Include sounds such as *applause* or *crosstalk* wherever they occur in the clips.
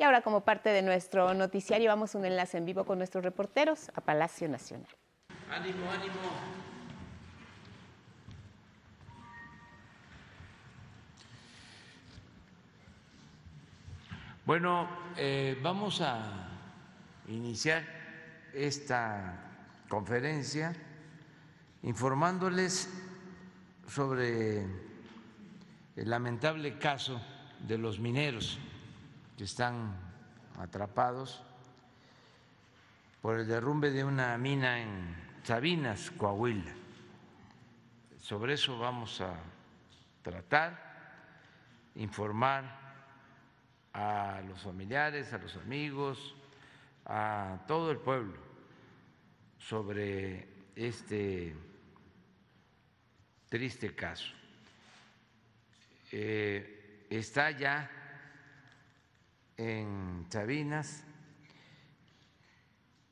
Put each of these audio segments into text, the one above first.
Y ahora como parte de nuestro noticiario vamos a un enlace en vivo con nuestros reporteros a Palacio Nacional. Ánimo, ánimo. Bueno, eh, vamos a iniciar esta conferencia informándoles sobre el lamentable caso de los mineros que están atrapados por el derrumbe de una mina en Sabinas, Coahuila. Sobre eso vamos a tratar, informar a los familiares, a los amigos, a todo el pueblo sobre este triste caso. Eh, está ya en Sabinas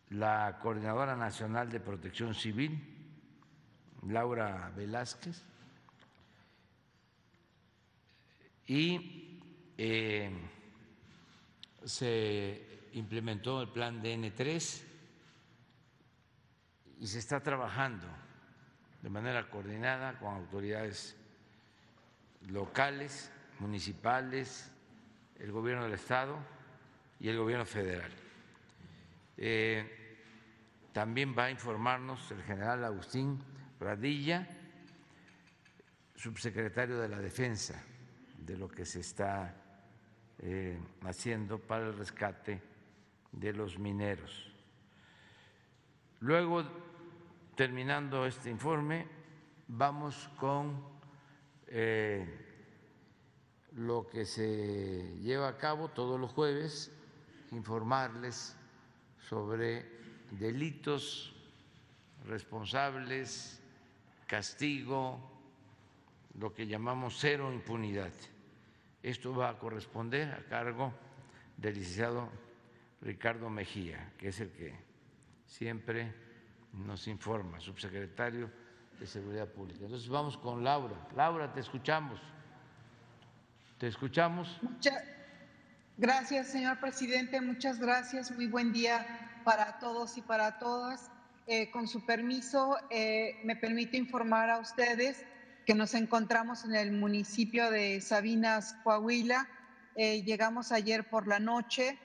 la Coordinadora Nacional de Protección Civil, Laura Velázquez, y eh, se implementó el plan DN3 y se está trabajando de manera coordinada con autoridades locales, municipales, el gobierno del Estado y el gobierno federal. Eh, también va a informarnos el general Agustín Radilla, subsecretario de la Defensa, de lo que se está eh, haciendo para el rescate de los mineros. Luego terminando este informe, vamos con eh, lo que se lleva a cabo todos los jueves, informarles sobre delitos responsables, castigo, lo que llamamos cero impunidad. Esto va a corresponder a cargo del licenciado Ricardo Mejía, que es el que siempre nos informa, subsecretario de Seguridad Pública. Entonces vamos con Laura. Laura, te escuchamos. ¿Te escuchamos? gracias, señor presidente. Muchas gracias. Muy buen día para todos y para todas. Eh, con su permiso, eh, me permite informar a ustedes que nos encontramos en el municipio de Sabinas, Coahuila. Eh, llegamos ayer por la noche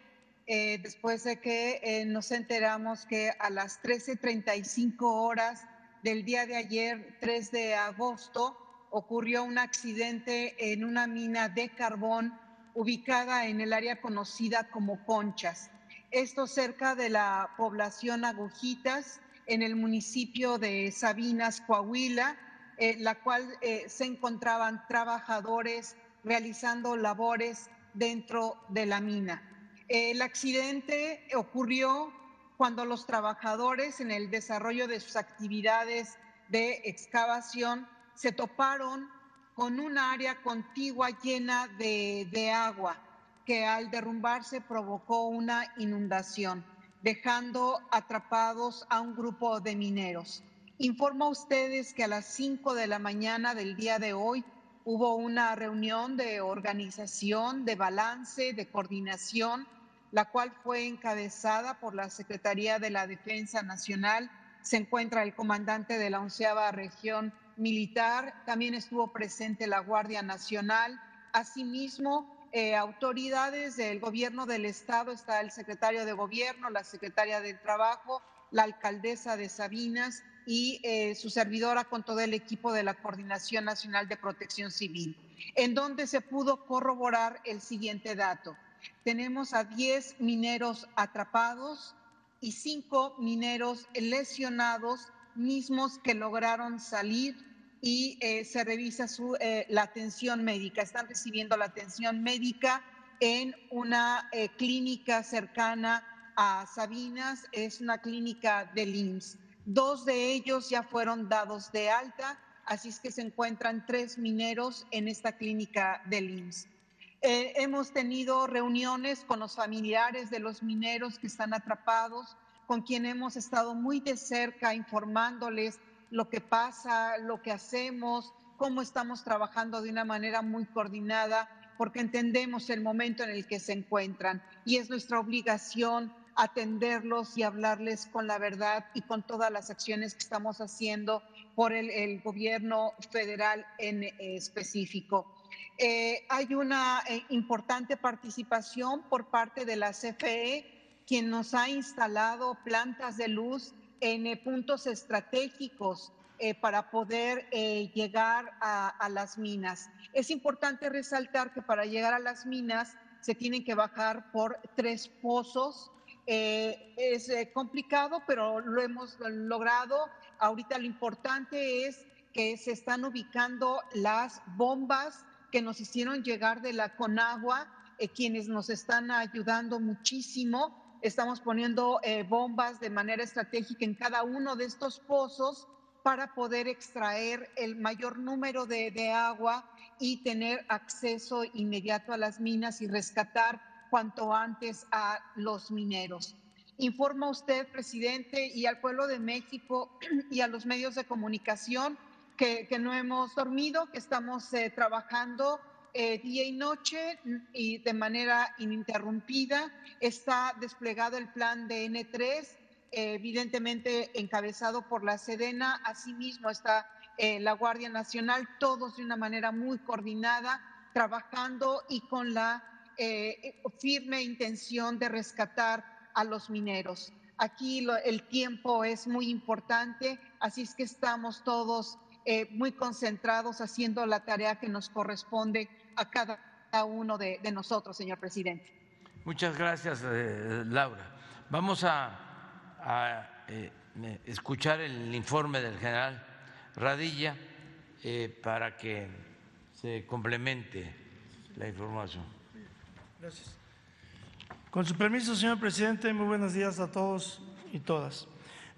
eh, después de que eh, nos enteramos que a las 13.35 horas del día de ayer, 3 de agosto, ocurrió un accidente en una mina de carbón ubicada en el área conocida como Conchas. Esto cerca de la población Agujitas, en el municipio de Sabinas, Coahuila, eh, la cual se encontraban trabajadores realizando labores dentro de la mina. El accidente ocurrió cuando los trabajadores en el desarrollo de sus actividades de excavación se toparon con un área contigua llena de, agua que al derrumbarse provocó una inundación, dejando atrapados a un grupo de mineros. Informo a ustedes que a las 5 de la mañana del día de hoy hubo una reunión de organización, de balance, de coordinación la cual fue encabezada por la Secretaría de la Defensa Nacional. Se encuentra el comandante de la onceava región militar, también estuvo presente la Guardia Nacional, asimismo eh, autoridades del gobierno del estado, está el secretario de gobierno, la secretaria del trabajo, la alcaldesa de Sabinas y eh, su servidora con todo el equipo de la Coordinación Nacional de Protección Civil, en donde se pudo corroborar el siguiente dato. Tenemos a 10 mineros atrapados y 5 mineros lesionados, mismos que lograron salir y eh, se revisa su, eh, la atención médica. Están recibiendo la atención médica en una eh, clínica cercana a Sabinas, es una clínica del IMSS. Dos de ellos ya fueron dados de alta, así es que se encuentran tres mineros en esta clínica del IMSS. Eh, hemos tenido reuniones con los familiares de los mineros que están atrapados, con quien hemos estado muy de cerca informándoles lo que pasa, lo que hacemos, cómo estamos trabajando de una manera muy coordinada porque entendemos el momento en el que se encuentran y es nuestra obligación atenderlos y hablarles con la verdad y con todas las acciones que estamos haciendo por el, gobierno federal en específico. Eh, hay una eh, importante participación por parte de la CFE, quien nos ha instalado plantas de luz en eh, puntos estratégicos para poder llegar a, las minas. Es importante resaltar que para llegar a las minas se tienen que bajar por tres pozos. es complicado, pero lo hemos logrado. Ahorita lo importante es que se están ubicando las bombas que nos hicieron llegar de la Conagua, eh, quienes nos están ayudando muchísimo. Estamos poniendo eh, bombas de manera estratégica en cada uno de estos pozos para poder extraer el mayor número de, de agua y tener acceso inmediato a las minas y rescatar cuanto antes a los mineros. Informa usted, presidente, y al pueblo de México *clears throat* y a los medios de comunicación que, no hemos dormido, que estamos eh, trabajando eh, día y noche y de manera ininterrumpida. Está desplegado el plan de N3, evidentemente encabezado por la Sedena. Asimismo está eh, la Guardia Nacional, todos de una manera muy coordinada, trabajando y con la firme intención de rescatar a los mineros. Aquí el tiempo es muy importante, así es que estamos todos eh, muy concentrados haciendo la tarea que nos corresponde a cada uno de, nosotros, señor presidente. Muchas gracias, eh, Laura. Vamos a, eh, escuchar el informe del general Radilla para que se complemente la información. Gracias. Con su permiso, señor presidente, muy buenos días a todos y todas.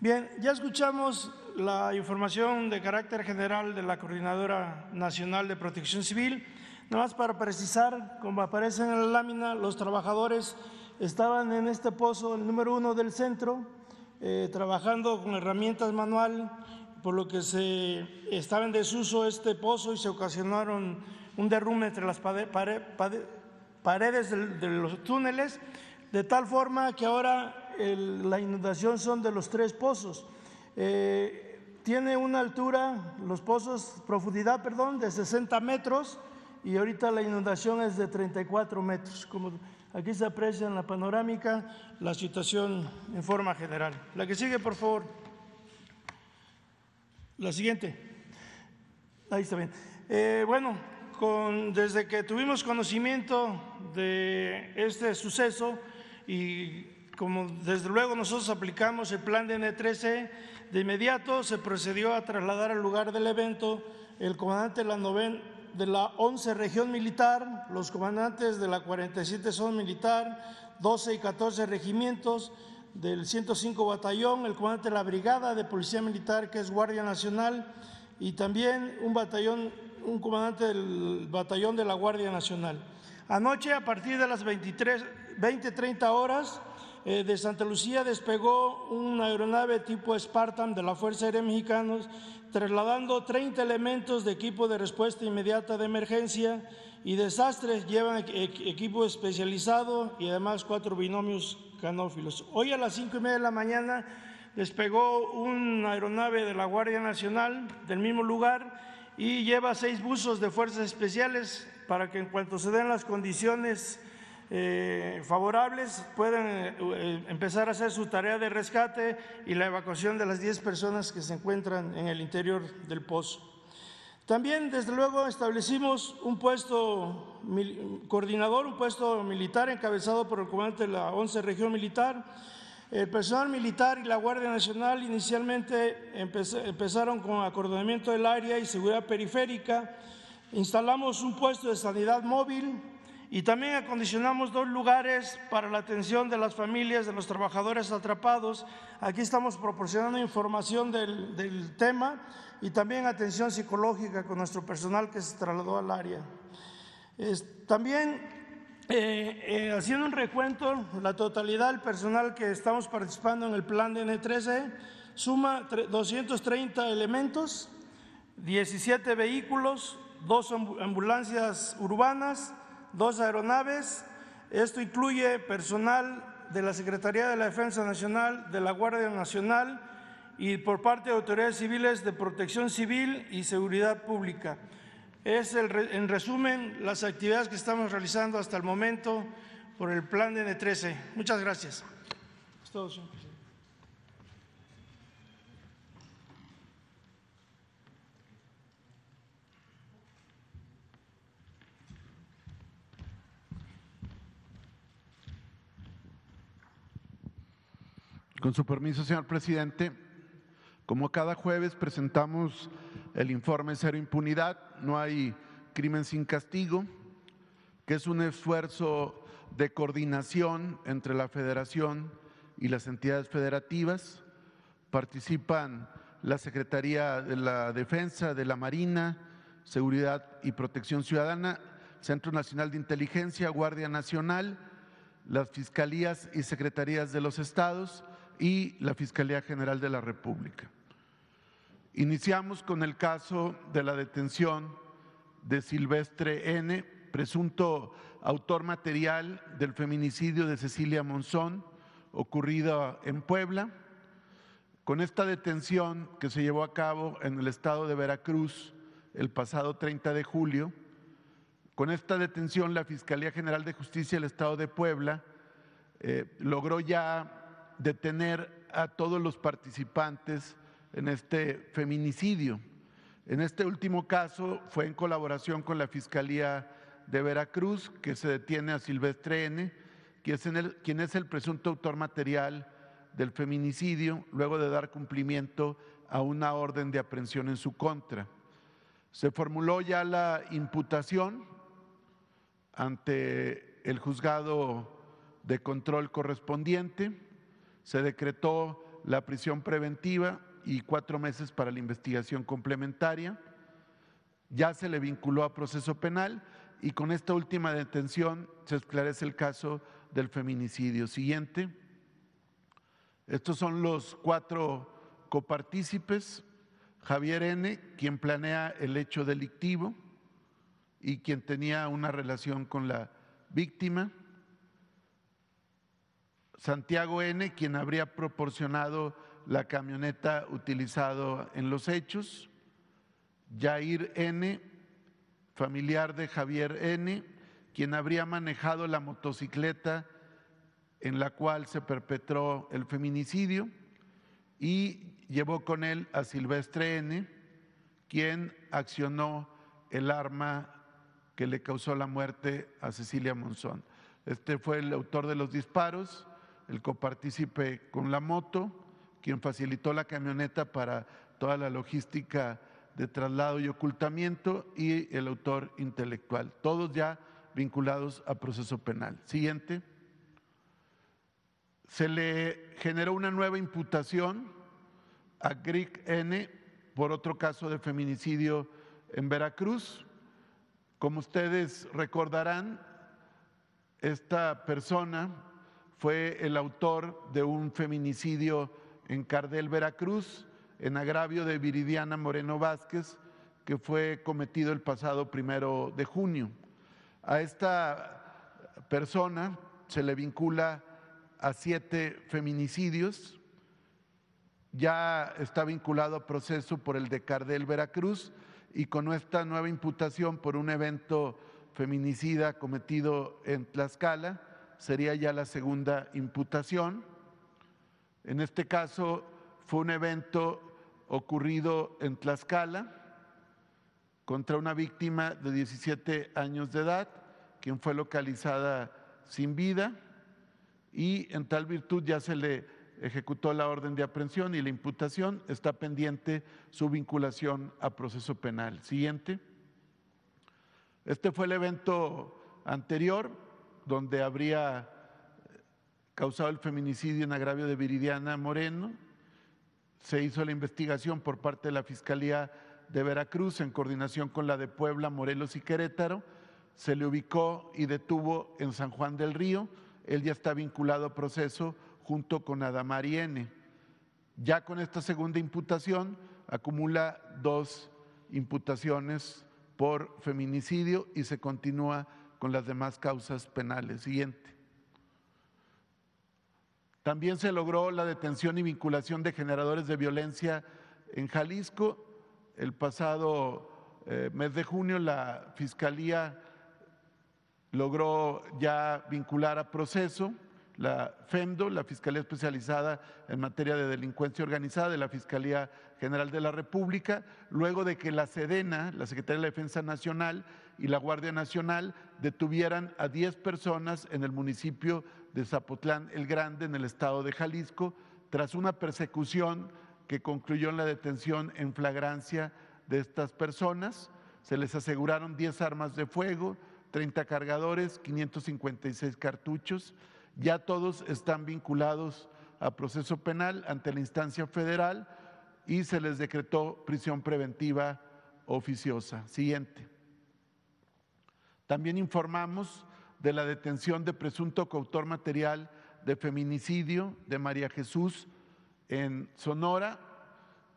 Bien, ya escuchamos la información de carácter general de la Coordinadora Nacional de Protección Civil. Nada más para precisar, como aparece en la lámina, los trabajadores estaban en este pozo, el número uno del centro, eh, trabajando con herramientas manual, por lo que se estaba en desuso este pozo y se ocasionaron un derrumbe entre las paredes de, los túneles, de tal forma que ahora la inundación son de los tres pozos. Eh, tiene una altura, los pozos, profundidad, perdón, de 60 metros y ahorita la inundación es de 34 metros. Como aquí se aprecia en la panorámica la situación en forma general. La que sigue, por favor. La siguiente. Ahí está bien. Eh, bueno, desde que tuvimos conocimiento de este suceso y como desde luego nosotros aplicamos el plan de N13, de inmediato se procedió a trasladar al lugar del evento el comandante de la, de la 11 región militar, los comandantes de la 47 zona militar, 12 y 14 regimientos del 105 batallón, el comandante de la brigada de policía militar que es Guardia Nacional y también un batallón, un comandante del batallón de la Guardia Nacional. Anoche a partir de las 23, 20, 30 horas eh, de Santa Lucía despegó una aeronave tipo Spartan de la Fuerza Aérea Mexicana, trasladando 30 elementos de equipo de respuesta inmediata de emergencia y desastres. Llevan equipo especializado y además cuatro binomios canófilos. Hoy a las cinco y media de la mañana despegó una aeronave de la Guardia Nacional del mismo lugar y lleva seis buzos de fuerzas especiales para que en cuanto se den las condiciones eh, favorables pueden eh, empezar a hacer su tarea de rescate y la evacuación de las 10 personas que se encuentran en el interior del pozo. También, desde luego, establecimos un puesto coordinador, un puesto militar encabezado por el comandante de la 11 Región Militar. El personal militar y la Guardia Nacional inicialmente empezaron con acordonamiento del área y seguridad periférica. Instalamos un puesto de sanidad móvil y también acondicionamos dos lugares para la atención de las familias de los trabajadores atrapados. Aquí estamos proporcionando información del, tema y también atención psicológica con nuestro personal que se trasladó al área. también eh, eh, haciendo un recuento, la totalidad del personal que estamos participando en el plan de N13 suma 230 elementos, 17 vehículos, dos ambulancias urbanas, dos aeronaves. Esto incluye personal de la Secretaría de la Defensa Nacional, de la Guardia Nacional y por parte de autoridades civiles de protección civil y seguridad pública. Es el, en resumen las actividades que estamos realizando hasta el momento por el plan de N13. Muchas gracias. Con su permiso, señor presidente, como cada jueves presentamos el informe Cero Impunidad, no hay crimen sin castigo, que es un esfuerzo de coordinación entre la federación y las entidades federativas. Participan la Secretaría de la Defensa, de la Marina, Seguridad y Protección Ciudadana, Centro Nacional de Inteligencia, Guardia Nacional, las Fiscalías y Secretarías de los Estados y la Fiscalía General de la República. Iniciamos con el caso de la detención de Silvestre N., presunto autor material del feminicidio de Cecilia Monzón, ocurrido en Puebla. Con esta detención que se llevó a cabo en el estado de Veracruz el pasado 30 de julio, con esta detención la Fiscalía General de Justicia del Estado de Puebla eh, logró ya detener a todos los participantes en este feminicidio. En este último caso fue en colaboración con la Fiscalía de Veracruz que se detiene a Silvestre N., quien es, el, quien es el presunto autor material del feminicidio, luego de dar cumplimiento a una orden de aprehensión en su contra. Se formuló ya la imputación ante el juzgado de control correspondiente, se decretó la prisión preventiva y cuatro meses para la investigación complementaria. Ya se le vinculó a proceso penal y con esta última detención se esclarece el caso del feminicidio. Siguiente. Estos son los cuatro copartícipes. Javier N., quien planea el hecho delictivo y quien tenía una relación con la víctima. Santiago N., quien habría proporcionado la camioneta utilizada en los hechos. Jair N., familiar de Javier N., quien habría manejado la motocicleta en la cual se perpetró el feminicidio y llevó con él a Silvestre N., quien accionó el arma que le causó la muerte a Cecilia Monzón. Este fue el autor de los disparos, el copartícipe con la moto, quien facilitó la camioneta para toda la logística de traslado y ocultamiento y el autor intelectual, todos ya vinculados a proceso penal. Siguiente. Se le generó una nueva imputación a Grieg N por otro caso de feminicidio en Veracruz. Como ustedes recordarán, esta persona fue el autor de un feminicidio en Cardel, Veracruz, en agravio de Viridiana Moreno Vázquez, que fue cometido el pasado primero de junio. A esta persona se le vincula a siete feminicidios, ya está vinculado a proceso por el de Cardel, Veracruz, y con esta nueva imputación por un evento feminicida cometido en Tlaxcala, sería ya la segunda imputación. En este caso fue un evento ocurrido en Tlaxcala contra una víctima de 17 años de edad, quien fue localizada sin vida y en tal virtud ya se le ejecutó la orden de aprehensión y la imputación, está pendiente su vinculación a proceso penal. Siguiente. Este fue el evento anterior donde habría causado el feminicidio en agravio de Viridiana Moreno. Se hizo la investigación por parte de la Fiscalía de Veracruz en coordinación con la de Puebla, Morelos y Querétaro. Se le ubicó y detuvo en San Juan del Río. Él ya está vinculado a proceso junto con Adamari N. Ya con esta segunda imputación acumula dos imputaciones por feminicidio y se continúa con las demás causas penales. Siguiente. También se logró la detención y vinculación de generadores de violencia en Jalisco. El pasado eh, mes de junio la Fiscalía logró ya vincular a proceso la FEMDO, la Fiscalía Especializada en Materia de Delincuencia Organizada de la Fiscalía General de la República, luego de que la SEDENA, la Secretaría de la Defensa Nacional y la Guardia Nacional detuvieran a 10 personas en el municipio de Zapotlán el Grande, en el estado de Jalisco, tras una persecución que concluyó en la detención en flagrancia de estas personas. Se les aseguraron 10 armas de fuego, 30 cargadores, 556 cartuchos. Ya todos están vinculados a proceso penal ante la instancia federal y se les decretó prisión preventiva oficiosa. Siguiente. También informamos de la detención de presunto coautor material de feminicidio de María Jesús en Sonora.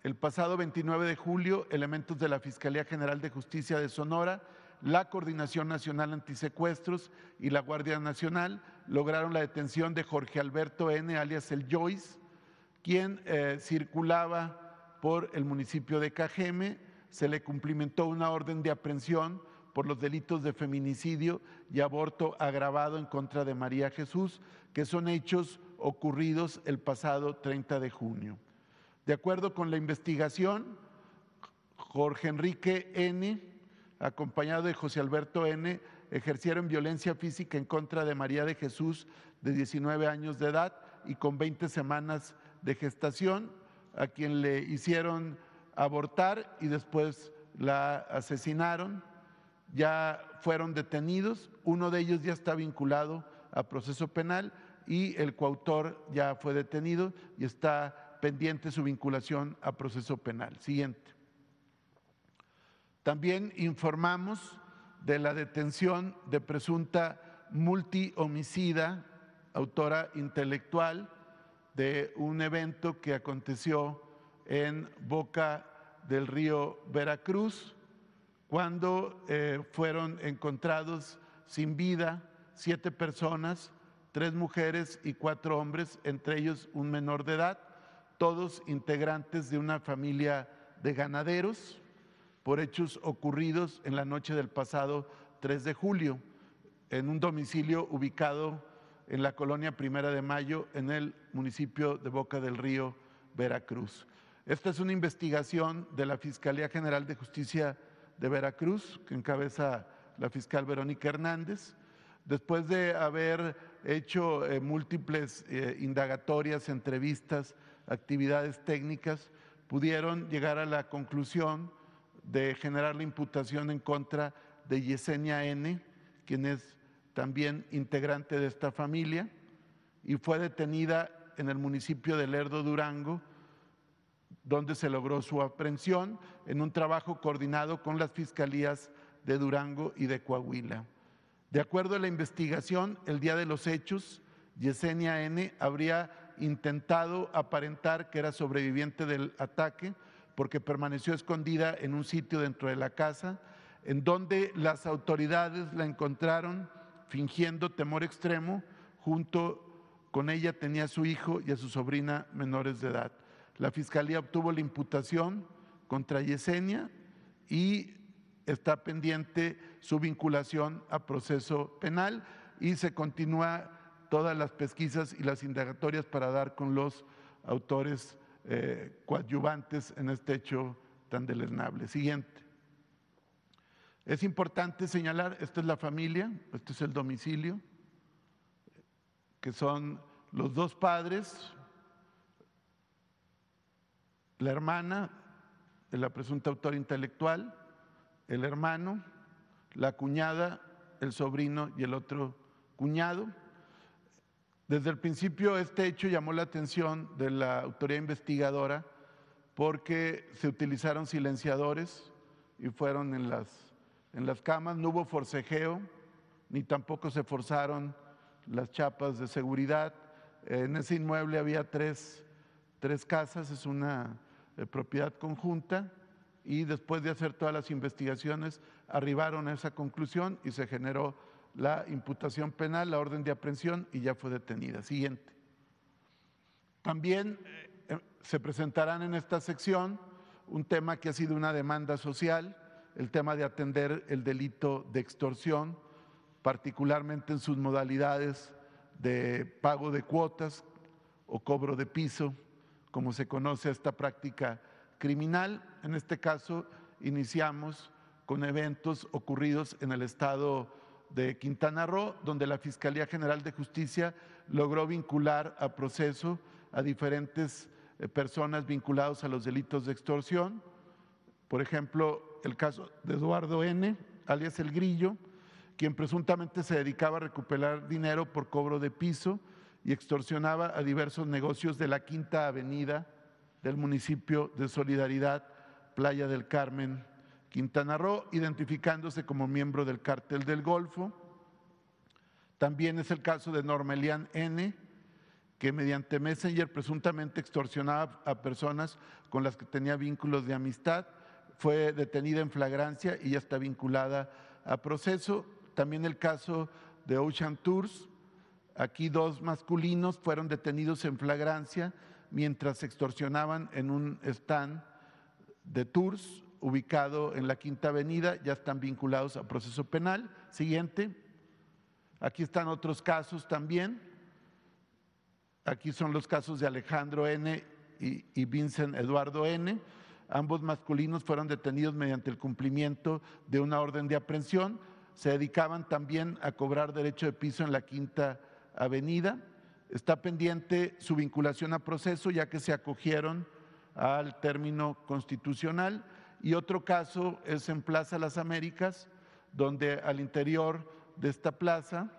El pasado 29 de julio, elementos de la Fiscalía General de Justicia de Sonora la Coordinación Nacional Antisecuestros y la Guardia Nacional lograron la detención de Jorge Alberto N., alias el Joyce, quien eh, circulaba por el municipio de Cajeme. Se le cumplimentó una orden de aprehensión por los delitos de feminicidio y aborto agravado en contra de María Jesús, que son hechos ocurridos el pasado 30 de junio. De acuerdo con la investigación, Jorge Enrique N acompañado de José Alberto N., ejercieron violencia física en contra de María de Jesús, de 19 años de edad y con 20 semanas de gestación, a quien le hicieron abortar y después la asesinaron. Ya fueron detenidos, uno de ellos ya está vinculado a proceso penal y el coautor ya fue detenido y está pendiente su vinculación a proceso penal. Siguiente. También informamos de la detención de presunta multihomicida, autora intelectual, de un evento que aconteció en Boca del Río Veracruz, cuando eh, fueron encontrados sin vida siete personas, tres mujeres y cuatro hombres, entre ellos un menor de edad, todos integrantes de una familia de ganaderos por hechos ocurridos en la noche del pasado 3 de julio en un domicilio ubicado en la colonia Primera de Mayo en el municipio de Boca del Río, Veracruz. Esta es una investigación de la Fiscalía General de Justicia de Veracruz, que encabeza la fiscal Verónica Hernández. Después de haber hecho eh, múltiples eh, indagatorias, entrevistas, actividades técnicas, pudieron llegar a la conclusión de generar la imputación en contra de Yesenia N., quien es también integrante de esta familia, y fue detenida en el municipio de Lerdo, Durango, donde se logró su aprehensión en un trabajo coordinado con las fiscalías de Durango y de Coahuila. De acuerdo a la investigación, el día de los hechos, Yesenia N. habría intentado aparentar que era sobreviviente del ataque, porque permaneció escondida en un sitio dentro de la casa, en donde las autoridades la encontraron fingiendo temor extremo, junto con ella tenía a su hijo y a su sobrina menores de edad. La fiscalía obtuvo la imputación contra Yesenia y está pendiente su vinculación a proceso penal y se continúa todas las pesquisas y las indagatorias para dar con los autores eh, coadyuvantes en este hecho tan deleznable. Siguiente. Es importante señalar, esta es la familia, este es el domicilio, que son los dos padres, la hermana la presunta autora intelectual, el hermano, la cuñada, el sobrino y el otro cuñado. Desde el principio este hecho llamó la atención de la autoridad investigadora porque se utilizaron silenciadores y fueron en las, en las camas, no hubo forcejeo, ni tampoco se forzaron las chapas de seguridad. En ese inmueble había tres, tres casas, es una eh, propiedad conjunta, y después de hacer todas las investigaciones arribaron a esa conclusión y se generó la imputación penal, la orden de aprehensión y ya fue detenida. Siguiente. También eh, se presentarán en esta sección un tema que ha sido una demanda social, el tema de atender el delito de extorsión, particularmente en sus modalidades de pago de cuotas o cobro de piso, como se conoce esta práctica criminal. En este caso, iniciamos con eventos ocurridos en el estado de Quintana Roo, donde la Fiscalía General de Justicia logró vincular a proceso a diferentes eh, personas vinculadas a los delitos de extorsión. Por ejemplo, el caso de Eduardo N., alias El Grillo, quien presuntamente se dedicaba a recuperar dinero por cobro de piso y extorsionaba a diversos negocios de la Quinta Avenida del municipio de Solidaridad, Playa del Carmen, Quintana Roo, identificándose como miembro del cártel del Golfo. También es el caso de Normelian N., que mediante Messenger presuntamente extorsionaba a personas con las que tenía vínculos de amistad. Fue detenida en flagrancia y ya está vinculada a proceso. También el caso de Ocean Tours. Aquí dos masculinos fueron detenidos en flagrancia mientras extorsionaban en un stand de tours ubicado en la Quinta Avenida, ya están vinculados a proceso penal. Siguiente. Aquí están otros casos también. Aquí son los casos de Alejandro N. y, Vincent Eduardo N. Ambos masculinos fueron detenidos mediante el cumplimiento de una orden de aprehensión. Se dedicaban también a cobrar derecho de piso en la Quinta Avenida. Está pendiente su vinculación a proceso ya que se acogieron al término constitucional y otro caso es en Plaza Las Américas, donde al interior de esta plaza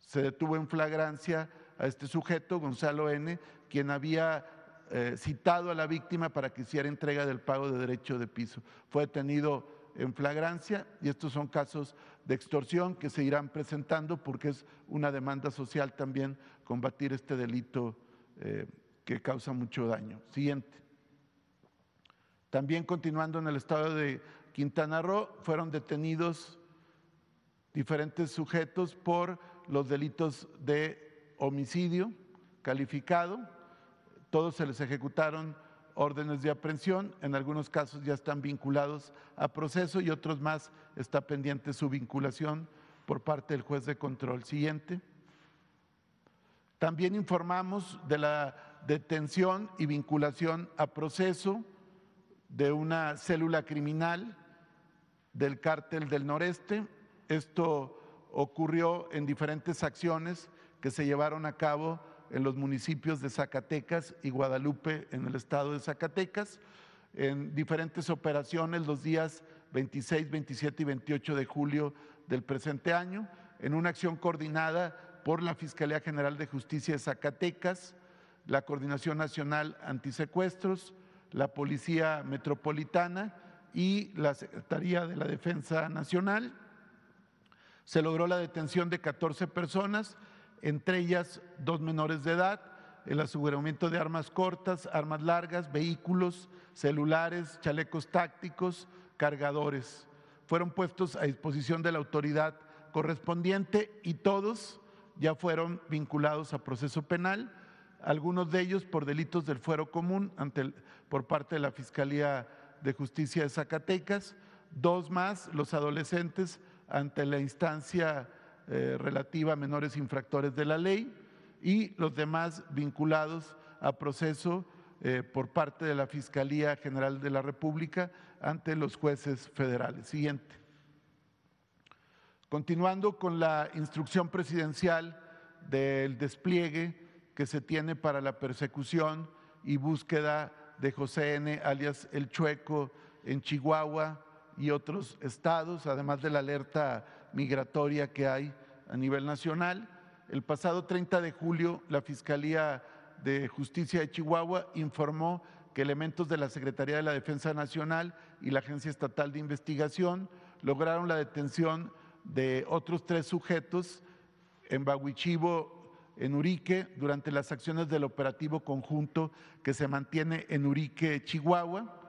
se detuvo en flagrancia a este sujeto, Gonzalo N., quien había eh, citado a la víctima para que hiciera entrega del pago de derecho de piso. Fue detenido en flagrancia y estos son casos de extorsión que se irán presentando porque es una demanda social también combatir este delito eh, que causa mucho daño. Siguiente. También continuando en el estado de Quintana Roo, fueron detenidos diferentes sujetos por los delitos de homicidio calificado. Todos se les ejecutaron órdenes de aprehensión, en algunos casos ya están vinculados a proceso y otros más está pendiente su vinculación por parte del juez de control. Siguiente. También informamos de la detención y vinculación a proceso de una célula criminal del cártel del noreste. Esto ocurrió en diferentes acciones que se llevaron a cabo en los municipios de Zacatecas y Guadalupe en el estado de Zacatecas, en diferentes operaciones los días 26, 27 y 28 de julio del presente año, en una acción coordinada por la Fiscalía General de Justicia de Zacatecas, la Coordinación Nacional Antisecuestros, la Policía Metropolitana y la Secretaría de la Defensa Nacional. Se logró la detención de 14 personas, entre ellas dos menores de edad, el aseguramiento de armas cortas, armas largas, vehículos, celulares, chalecos tácticos, cargadores. Fueron puestos a disposición de la autoridad correspondiente y todos ya fueron vinculados a proceso penal algunos de ellos por delitos del fuero común por parte de la Fiscalía de Justicia de Zacatecas, dos más los adolescentes ante la instancia eh, relativa a menores infractores de la ley y los demás vinculados a proceso eh, por parte de la Fiscalía General de la República ante los jueces federales. Siguiente. Continuando con la instrucción presidencial del despliegue que se tiene para la persecución y búsqueda de José N., alias El Chueco, en Chihuahua y otros estados, además de la alerta migratoria que hay a nivel nacional. El pasado 30 de julio, la Fiscalía de Justicia de Chihuahua informó que elementos de la Secretaría de la Defensa Nacional y la Agencia Estatal de Investigación lograron la detención de otros tres sujetos en Bahuichivo, en Urique durante las acciones del operativo conjunto que se mantiene en Urique, Chihuahua.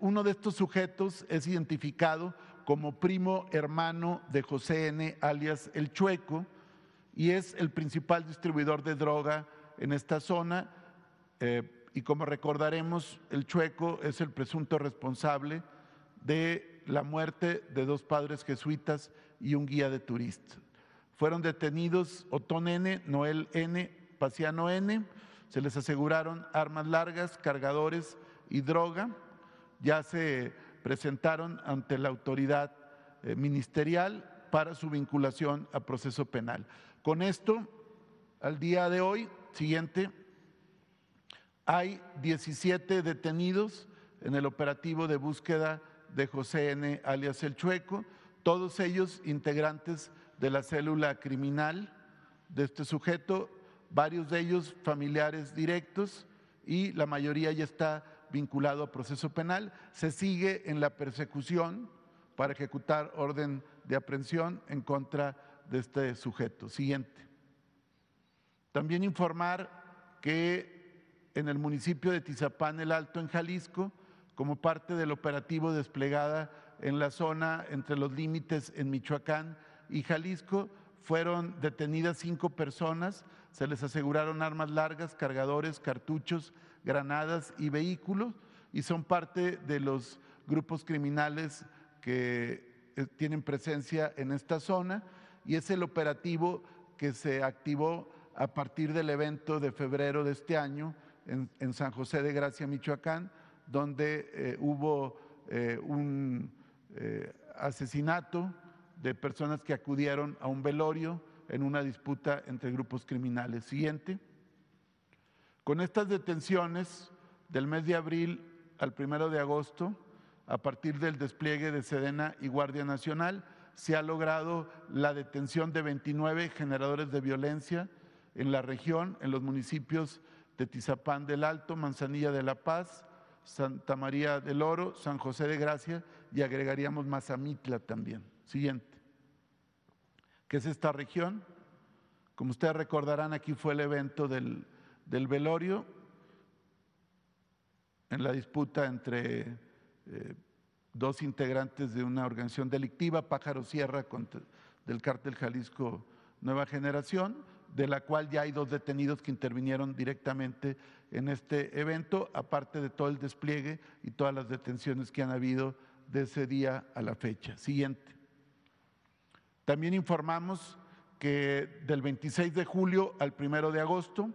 Uno de estos sujetos es identificado como primo hermano de José N., alias El Chueco, y es el principal distribuidor de droga en esta zona. Eh, y como recordaremos, el Chueco es el presunto responsable de la muerte de dos padres jesuitas y un guía de turistas. Fueron detenidos Otón N., Noel N., Paciano N., se les aseguraron armas largas, cargadores y droga. Ya se presentaron ante la autoridad eh, ministerial para su vinculación a proceso penal. Con esto, al día de hoy, siguiente, hay 17 detenidos en el operativo de búsqueda de José N., alias El Chueco, todos ellos integrantes de la célula criminal de este sujeto, varios de ellos familiares directos y la mayoría ya está vinculado a proceso penal, se sigue en la persecución para ejecutar orden de aprehensión en contra de este sujeto. Siguiente. También informar que en el municipio de Tizapán el Alto, en Jalisco, como parte del operativo desplegada en la zona entre los límites en Michoacán y Jalisco, fueron detenidas cinco personas, se les aseguraron armas largas, cargadores, cartuchos, granadas y vehículos y son parte de los grupos criminales que eh, tienen presencia en esta zona y es el operativo que se activó a partir del evento de febrero de este año en, San José de Gracia, Michoacán, donde eh, hubo eh, un asesinato de personas que acudieron a un velorio en una disputa entre grupos criminales. Siguiente. Con estas detenciones del mes de abril al primero de agosto, a partir del despliegue de Sedena y Guardia Nacional, se ha logrado la detención de 29 generadores de violencia en la región, en los municipios de Tizapán del Alto, Manzanilla de la Paz, Santa María del Oro, San José de Gracia y agregaríamos Mazamitla también. Siguiente. ¿Qué es esta región? Como ustedes recordarán, aquí fue el evento del del velorio en la disputa entre eh, dos integrantes de una organización delictiva, Pájaro Sierra, del cártel Jalisco Nueva Generación, de la cual ya hay dos detenidos que intervinieron directamente en este evento, aparte de todo el despliegue y todas las detenciones que han habido de ese día a la fecha. Siguiente. También informamos que del 26 de julio al 1 de agosto,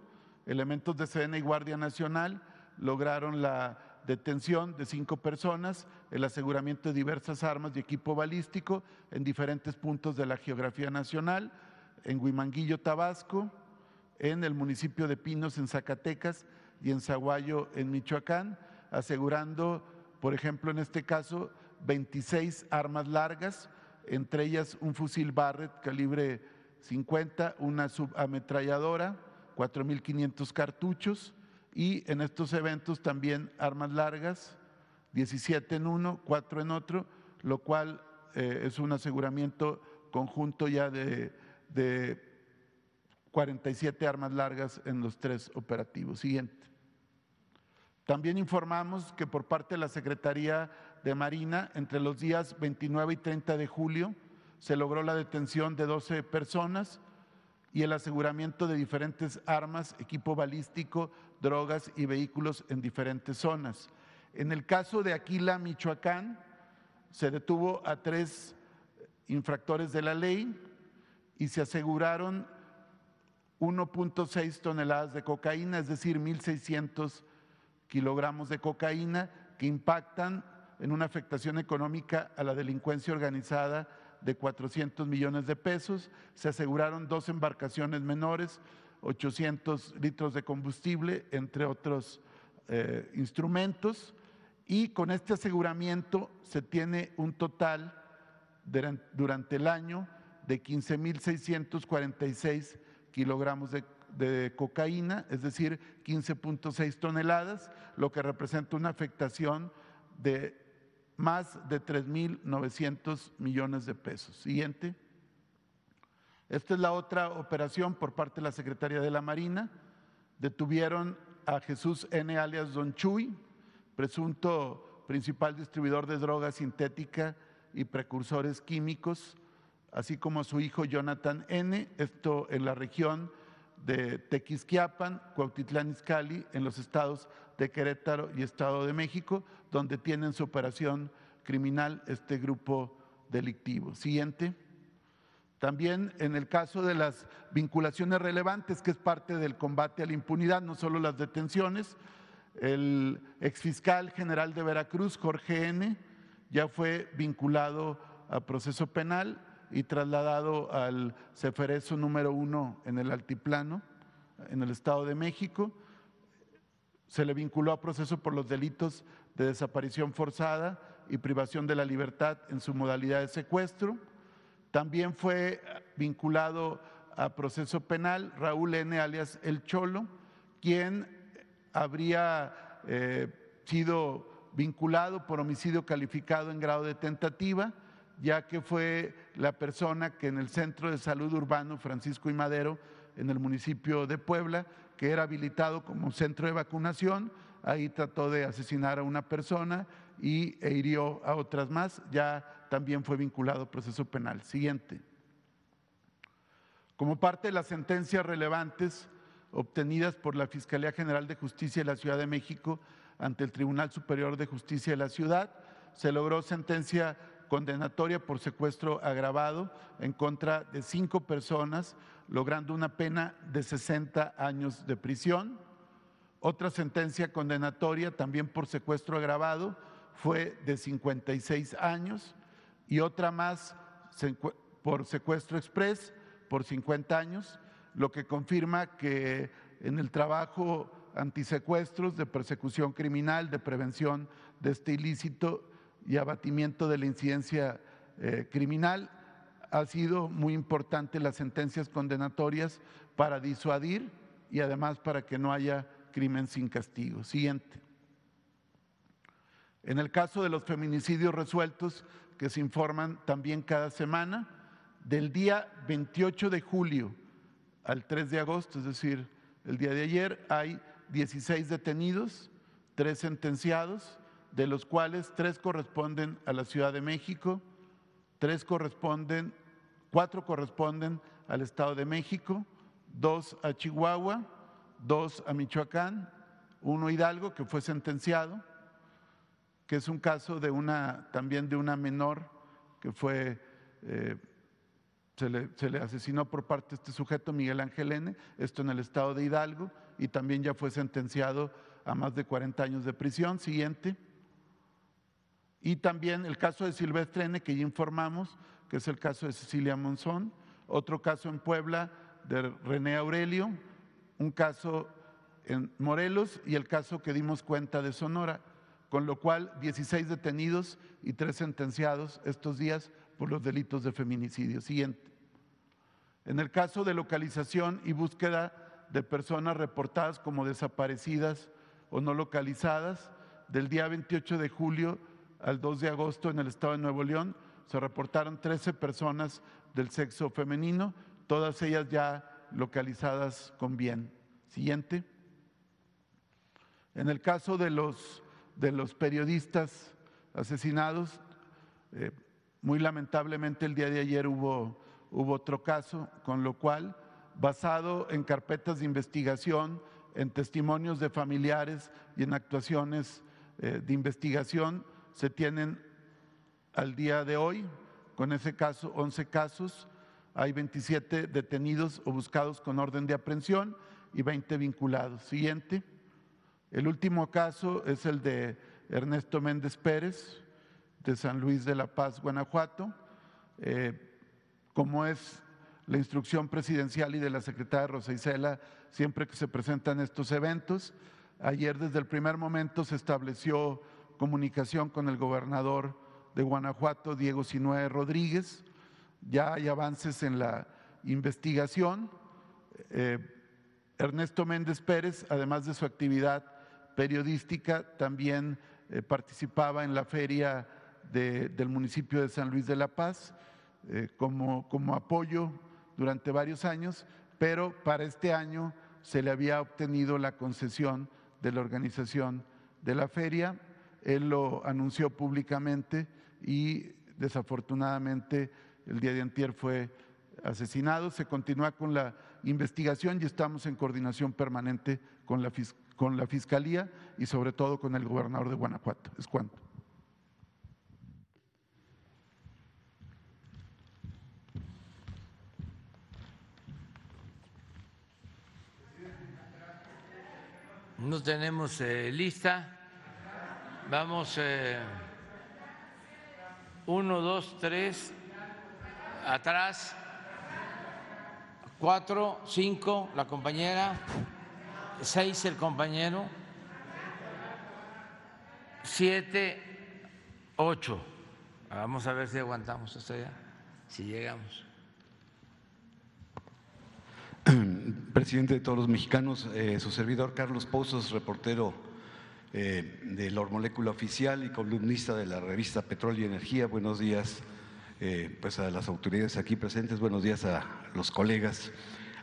elementos de Sedena y Guardia Nacional lograron la detención de cinco personas, el aseguramiento de diversas armas y equipo balístico en diferentes puntos de la geografía nacional, en Huimanguillo, Tabasco, en el municipio de Pinos, en Zacatecas, y en Zaguayo, en Michoacán, asegurando, por ejemplo, en este caso, 26 armas largas, entre ellas un fusil Barrett calibre 50, una subametralladora, 4.500 cartuchos y en estos eventos también armas largas, 17 en uno, 4 en otro, lo cual eh, es un aseguramiento conjunto ya de, de 47 armas largas en los tres operativos. Siguiente. También informamos que por parte de la Secretaría de Marina, entre los días 29 y 30 de julio, se logró la detención de 12 personas, y el aseguramiento de diferentes armas, equipo balístico, drogas y vehículos en diferentes zonas. En el caso de Aquila, Michoacán, se detuvo a tres infractores de la ley y se aseguraron 1.6 toneladas de cocaína, es decir, 1.600 kilogramos de cocaína que impactan en una afectación económica a la delincuencia organizada de 400 millones de pesos, se aseguraron dos embarcaciones menores, 800 litros de combustible, entre otros eh, instrumentos, y con este aseguramiento se tiene un total durante el año de 15.646 kilogramos de, de cocaína, es decir, 15.6 toneladas, lo que representa una afectación de más de 3.900 millones de pesos. Siguiente. Esta es la otra operación por parte de la Secretaría de la Marina. Detuvieron a Jesús N. alias Don Chuy, presunto principal distribuidor de droga sintética y precursores químicos, así como su hijo Jonathan N., esto en la región de Tequisquiapan, Cuautitlán Izcalli, en los estados de Querétaro y Estado de México, donde tienen su operación criminal este grupo delictivo. Siguiente. También en el caso de las vinculaciones relevantes, que es parte del combate a la impunidad, no solo las detenciones, el exfiscal general de Veracruz, Jorge N., ya fue vinculado a proceso penal y trasladado al Ceferezo número uno en el Altiplano, en el Estado de México. Se le vinculó a proceso por los delitos de desaparición forzada y privación de la libertad en su modalidad de secuestro. También fue vinculado a proceso penal Raúl N. alias El Cholo, quien habría eh, sido vinculado por homicidio calificado en grado de tentativa, ya que fue la persona que en el Centro de Salud Urbano Francisco y Madero, en el municipio de Puebla, que era habilitado como centro de vacunación, ahí trató de asesinar a una persona y e hirió a otras más, ya también fue vinculado a proceso penal. Siguiente. Como parte de las sentencias relevantes obtenidas por la Fiscalía General de Justicia de la Ciudad de México ante el Tribunal Superior de Justicia de la Ciudad, se logró sentencia condenatoria por secuestro agravado en contra de cinco personas, logrando una pena de 60 años de prisión. Otra sentencia condenatoria también por secuestro agravado fue de 56 años y otra más por secuestro express por 50 años, lo que confirma que en el trabajo antisecuestros, de persecución criminal, de prevención de este ilícito y abatimiento de la incidencia eh, criminal. Ha sido muy importante las sentencias condenatorias para disuadir y además para que no haya crimen sin castigo. Siguiente. En el caso de los feminicidios resueltos, que se informan también cada semana, del día 28 de julio al 3 de agosto, es decir, el día de ayer, hay 16 detenidos, tres sentenciados, de los cuales tres corresponden a la Ciudad de México, tres corresponden, cuatro corresponden al Estado de México, dos a Chihuahua, dos a Michoacán, uno a Hidalgo que fue sentenciado, que es un caso de una también de una menor que fue eh, se, le, se le, asesinó por parte de este sujeto Miguel Ángel N, esto en el estado de Hidalgo, y también ya fue sentenciado a más de 40 años de prisión. Siguiente. Y también el caso de Silvestre N, que ya informamos, que es el caso de Cecilia Monzón, otro caso en Puebla de René Aurelio, un caso en Morelos y el caso que dimos cuenta de Sonora, con lo cual 16 detenidos y tres sentenciados estos días por los delitos de feminicidio. Siguiente. En el caso de localización y búsqueda de personas reportadas como desaparecidas o no localizadas, del día 28 de julio al 2 de agosto en el estado de Nuevo León se reportaron 13 personas del sexo femenino, todas ellas ya localizadas con bien. Siguiente. En el caso de los, de los periodistas asesinados, eh, muy lamentablemente el día de ayer hubo, hubo otro caso, con lo cual, basado en carpetas de investigación, en testimonios de familiares y en actuaciones eh, de investigación, se tienen al día de hoy, con ese caso, 11 casos, hay 27 detenidos o buscados con orden de aprehensión y 20 vinculados. Siguiente. El último caso es el de Ernesto Méndez Pérez, de San Luis de la Paz, Guanajuato. Eh, como es la instrucción presidencial y de la secretaria Rosa Isela, siempre que se presentan estos eventos, ayer desde el primer momento se estableció comunicación con el gobernador de Guanajuato, Diego Sinue Rodríguez. Ya hay avances en la investigación. Eh, Ernesto Méndez Pérez, además de su actividad periodística, también eh, participaba en la feria del municipio de San Luis de la Paz eh, como, como apoyo durante varios años, pero para este año se le había obtenido la concesión de la organización de la feria él lo anunció públicamente y desafortunadamente el día de antier fue asesinado. Se continúa con la investigación y estamos en coordinación permanente con la, Fiscalía y sobre todo con el gobernador de Guanajuato. Es cuanto. No tenemos eh, lista. Vamos. Eh, uno, dos, tres. Atrás. Cuatro, cinco, la compañera. Seis, el compañero. Siete, ocho. Vamos a ver si aguantamos hasta allá, si llegamos. Presidente de todos los mexicanos, eh, su servidor Carlos Pozos, reportero eh, de la Molécula Oficial y columnista de la revista Petróleo y Energía. Buenos días eh, pues a las autoridades aquí presentes, buenos días a los colegas.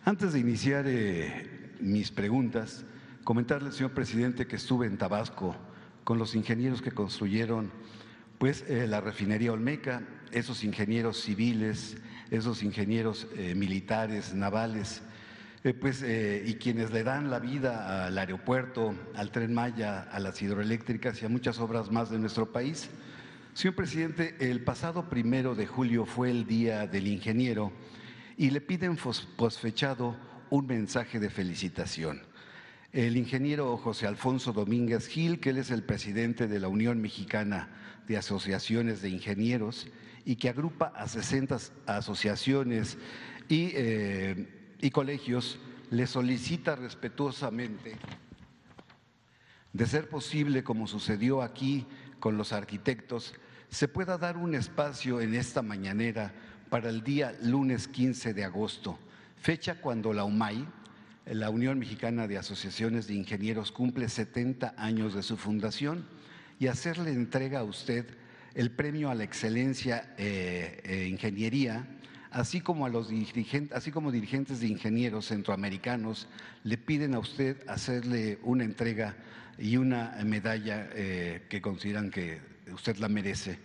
Antes de iniciar eh, mis preguntas, comentarle, señor presidente, que estuve en Tabasco con los ingenieros que construyeron pues, la refinería Olmeca, esos ingenieros civiles, esos ingenieros militares, navales, pues, y quienes le dan la vida al aeropuerto, al tren Maya, a las hidroeléctricas y a muchas obras más de nuestro país. Señor presidente, el pasado primero de julio fue el Día del Ingeniero y le piden posfechado un mensaje de felicitación. El ingeniero José Alfonso Domínguez Gil, que él es el presidente de la Unión Mexicana de Asociaciones de Ingenieros y que agrupa a 60 asociaciones y, eh, y colegios, le solicita respetuosamente de ser posible, como sucedió aquí con los arquitectos, se pueda dar un espacio en esta mañanera para el día lunes 15 de agosto, fecha cuando la UMAI, la Unión Mexicana de Asociaciones de Ingenieros, cumple 70 años de su fundación y hacerle entrega a usted el premio a la excelencia eh, eh, ingeniería, así como a los dirigentes, así como dirigentes de ingenieros centroamericanos le piden a usted hacerle una entrega y una medalla eh, que consideran que usted la merece.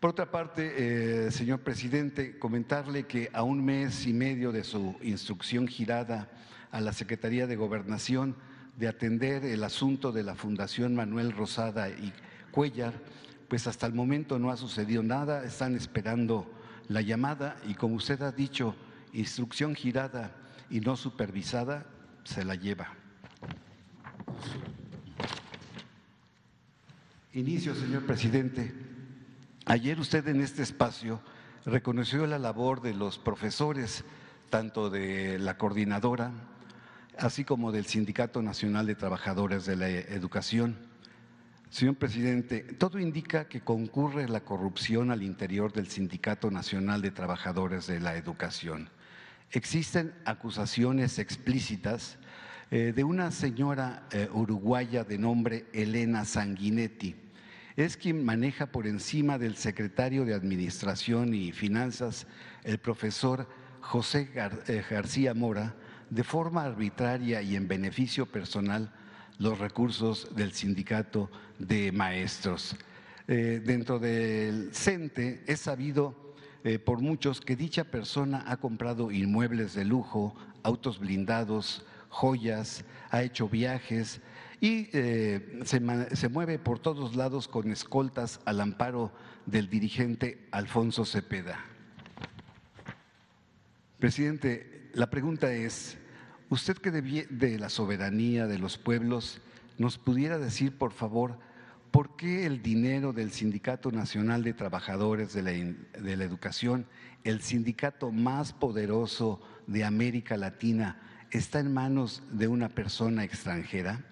Por otra parte, eh, señor presidente, comentarle que a un mes y medio de su instrucción girada a la Secretaría de Gobernación de atender el asunto de la Fundación Manuel Rosada y Cuellar, pues hasta el momento no ha sucedido nada, están esperando la llamada y como usted ha dicho, instrucción girada y no supervisada, se la lleva. Inicio, señor presidente. Ayer usted en este espacio reconoció la labor de los profesores, tanto de la coordinadora, así como del Sindicato Nacional de Trabajadores de la Educación. Señor presidente, todo indica que concurre la corrupción al interior del Sindicato Nacional de Trabajadores de la Educación. Existen acusaciones explícitas eh, de una señora eh, uruguaya de nombre Elena Sanguinetti, es quien maneja por encima del secretario de Administración y Finanzas, el profesor José eh, García Mora, de forma arbitraria y en beneficio personal los recursos del sindicato de maestros. Eh, dentro del CENTE es sabido eh, por muchos que dicha persona ha comprado inmuebles de lujo, autos blindados, joyas, ha hecho viajes, y eh, se, mueve por todos lados con escoltas al amparo del dirigente Alfonso Cepeda. Presidente, la pregunta es, usted que de la soberanía de los pueblos, nos pudiera decir, por favor, por qué el dinero del Sindicato Nacional de Trabajadores de la, Educación, el sindicato más poderoso de América Latina, está en manos de una persona extranjera?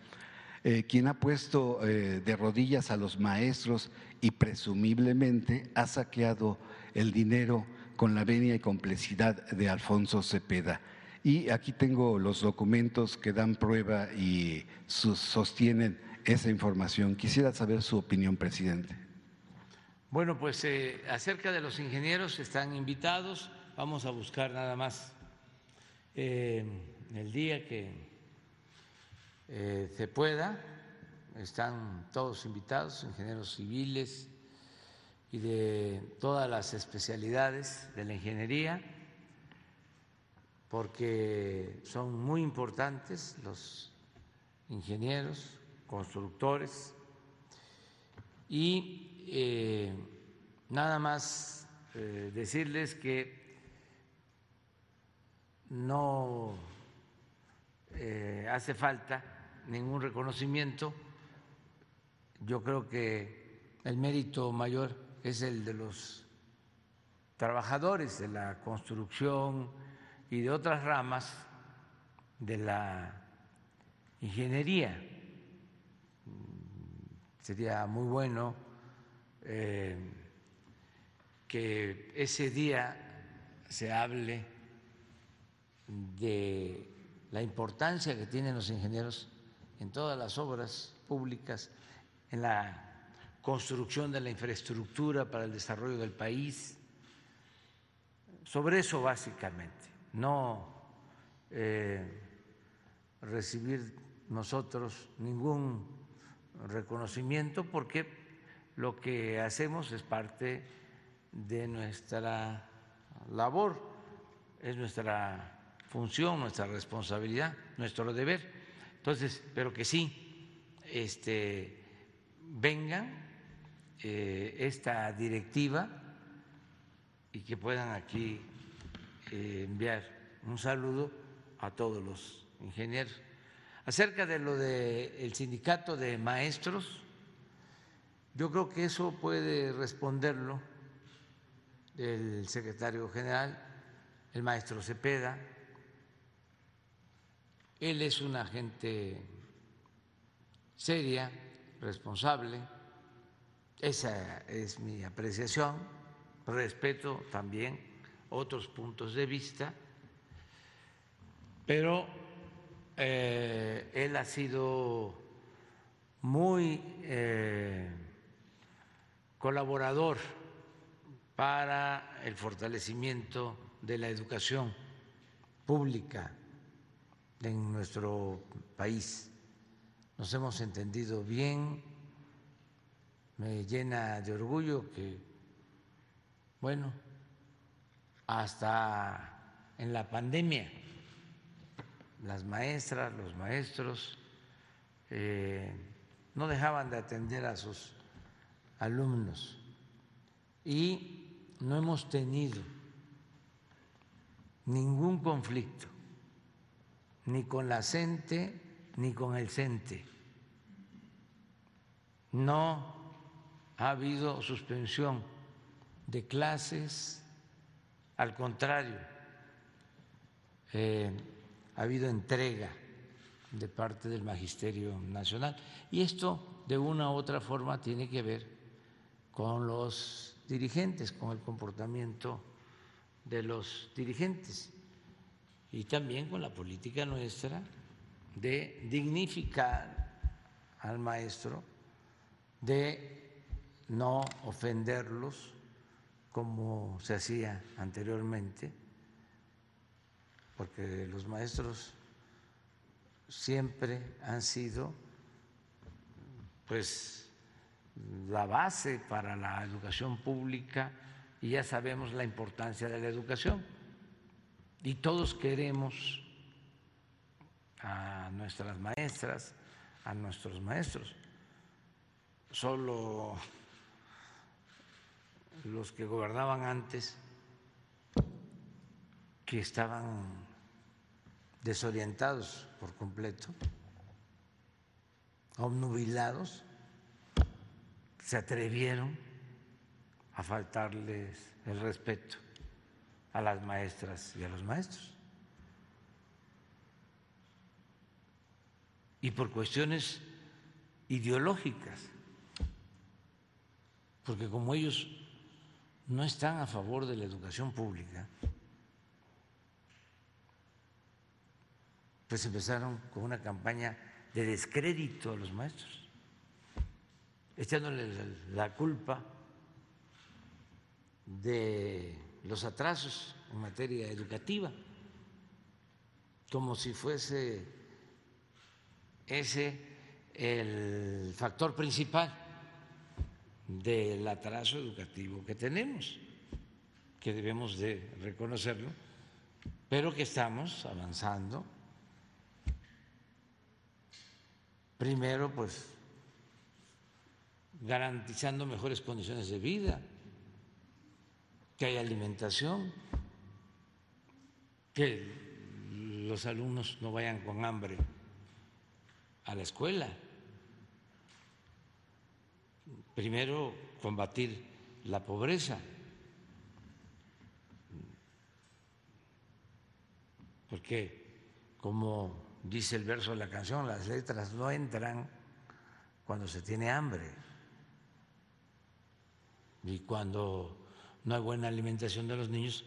Eh, quien ha puesto eh, de rodillas a los maestros y presumiblemente ha saqueado el dinero con la venia y complejidad de Alfonso Cepeda. Y aquí tengo los documentos que dan prueba y sostienen esa información. Quisiera saber su opinión, presidente. Bueno, pues eh, acerca de los ingenieros están invitados. Vamos a buscar nada más el día que eh, se pueda. Están todos invitados, ingenieros civiles y de todas las especialidades de la ingeniería, porque son muy importantes los ingenieros, constructores, y eh, nada más eh, decirles que no eh, hace falta ningún reconocimiento, yo creo que el mérito mayor es el de los trabajadores de la construcción y de otras ramas de la ingeniería. Sería muy bueno eh, que ese día se hable de la importancia que tienen los ingenieros en todas las obras públicas, en la construcción de la infraestructura para el desarrollo del país. Sobre eso básicamente, no eh, recibir nosotros ningún reconocimiento porque lo que hacemos es parte de nuestra labor, es nuestra función, nuestra responsabilidad, nuestro deber. Entonces, pero que sí, este, vengan eh, esta directiva y que puedan aquí eh, enviar un saludo a todos los ingenieros. Acerca de lo del sindicato de maestros, yo creo que eso puede responderlo el secretario general, el maestro Cepeda. Él es una gente seria, responsable. Esa es mi apreciación, respeto también otros puntos de vista, pero eh, él ha sido muy eh, colaborador para el fortalecimiento de la educación pública en nuestro país. Nos hemos entendido bien me llena de orgullo que, bueno, hasta en la pandemia, las maestras, los maestros, eh, no dejaban de atender a sus alumnos y no hemos tenido ningún conflicto, ni con la CENTE ni con el CENTE. No ha habido suspensión de clases, al contrario, eh, ha habido entrega de parte del Magisterio Nacional. Y esto, de una u otra forma, tiene que ver con los dirigentes, con el comportamiento de los dirigentes y también con la política nuestra de dignificar al maestro, de no ofenderlos como se hacía anteriormente, porque los maestros siempre han sido pues la base para la educación pública y ya sabemos la importancia de la educación. Y todos queremos a nuestras maestras, a nuestros maestros. Solo los que gobernaban antes, que estaban desorientados por completo, obnubilados, se atrevieron a faltarles el respeto a las maestras y a los maestros. Y por cuestiones ideológicas, porque como ellos no están a favor de la educación pública, pues empezaron con una campaña de descrédito a los maestros, echándole la culpa de los atrasos en materia educativa, como si fuese ese el factor principal del atraso educativo que tenemos, que debemos de reconocerlo, pero que estamos avanzando. Primero, pues, garantizando mejores condiciones de vida, que haya alimentación, que los alumnos no vayan con hambre a la escuela. Primero, combatir la pobreza. Porque, como dice el verso de la canción, las letras no entran cuando se tiene hambre. Y cuando no hay buena alimentación de los niños,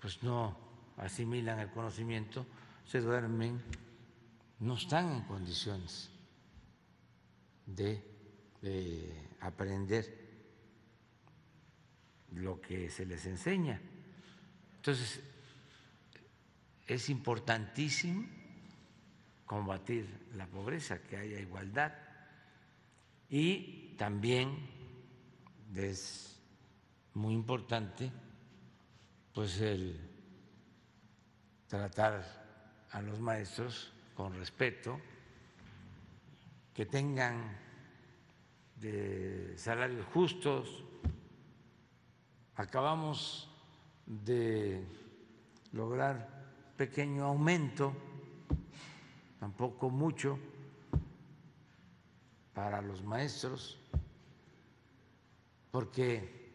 pues no asimilan el conocimiento, se duermen, no están en condiciones de, aprender lo que se les enseña. Entonces, es importantísimo combatir la pobreza, que haya igualdad y también es muy importante pues el tratar a los maestros con respeto, que tengan de salarios justos. Acabamos de lograr pequeño aumento, tampoco mucho, para los maestros, porque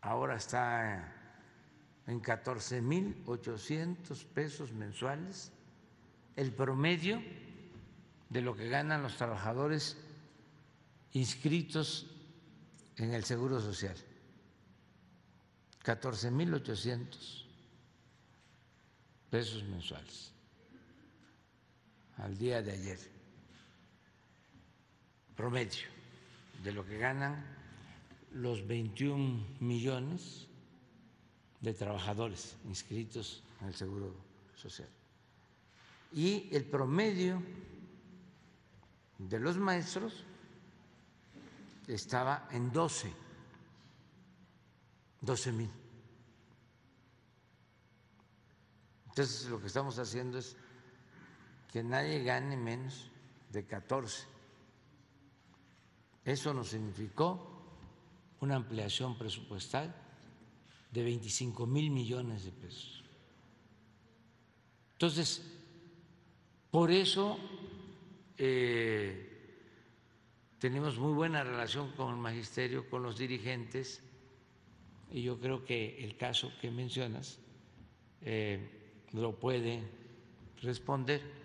ahora está en 14.800 pesos mensuales el promedio de lo que ganan los trabajadores inscritos en el Seguro Social. 14.800 pesos mensuales al día de ayer, promedio de lo que ganan los 21 millones de trabajadores inscritos en el Seguro Social. Y el promedio de los maestros estaba en 12, 12 mil. Entonces lo que estamos haciendo es que nadie gane menos de 14. Eso nos significó una ampliación presupuestal de 25 mil millones de pesos. Entonces, por eso eh, tenemos muy buena relación con el magisterio, con los dirigentes, y yo creo que el caso que mencionas eh, lo puede responder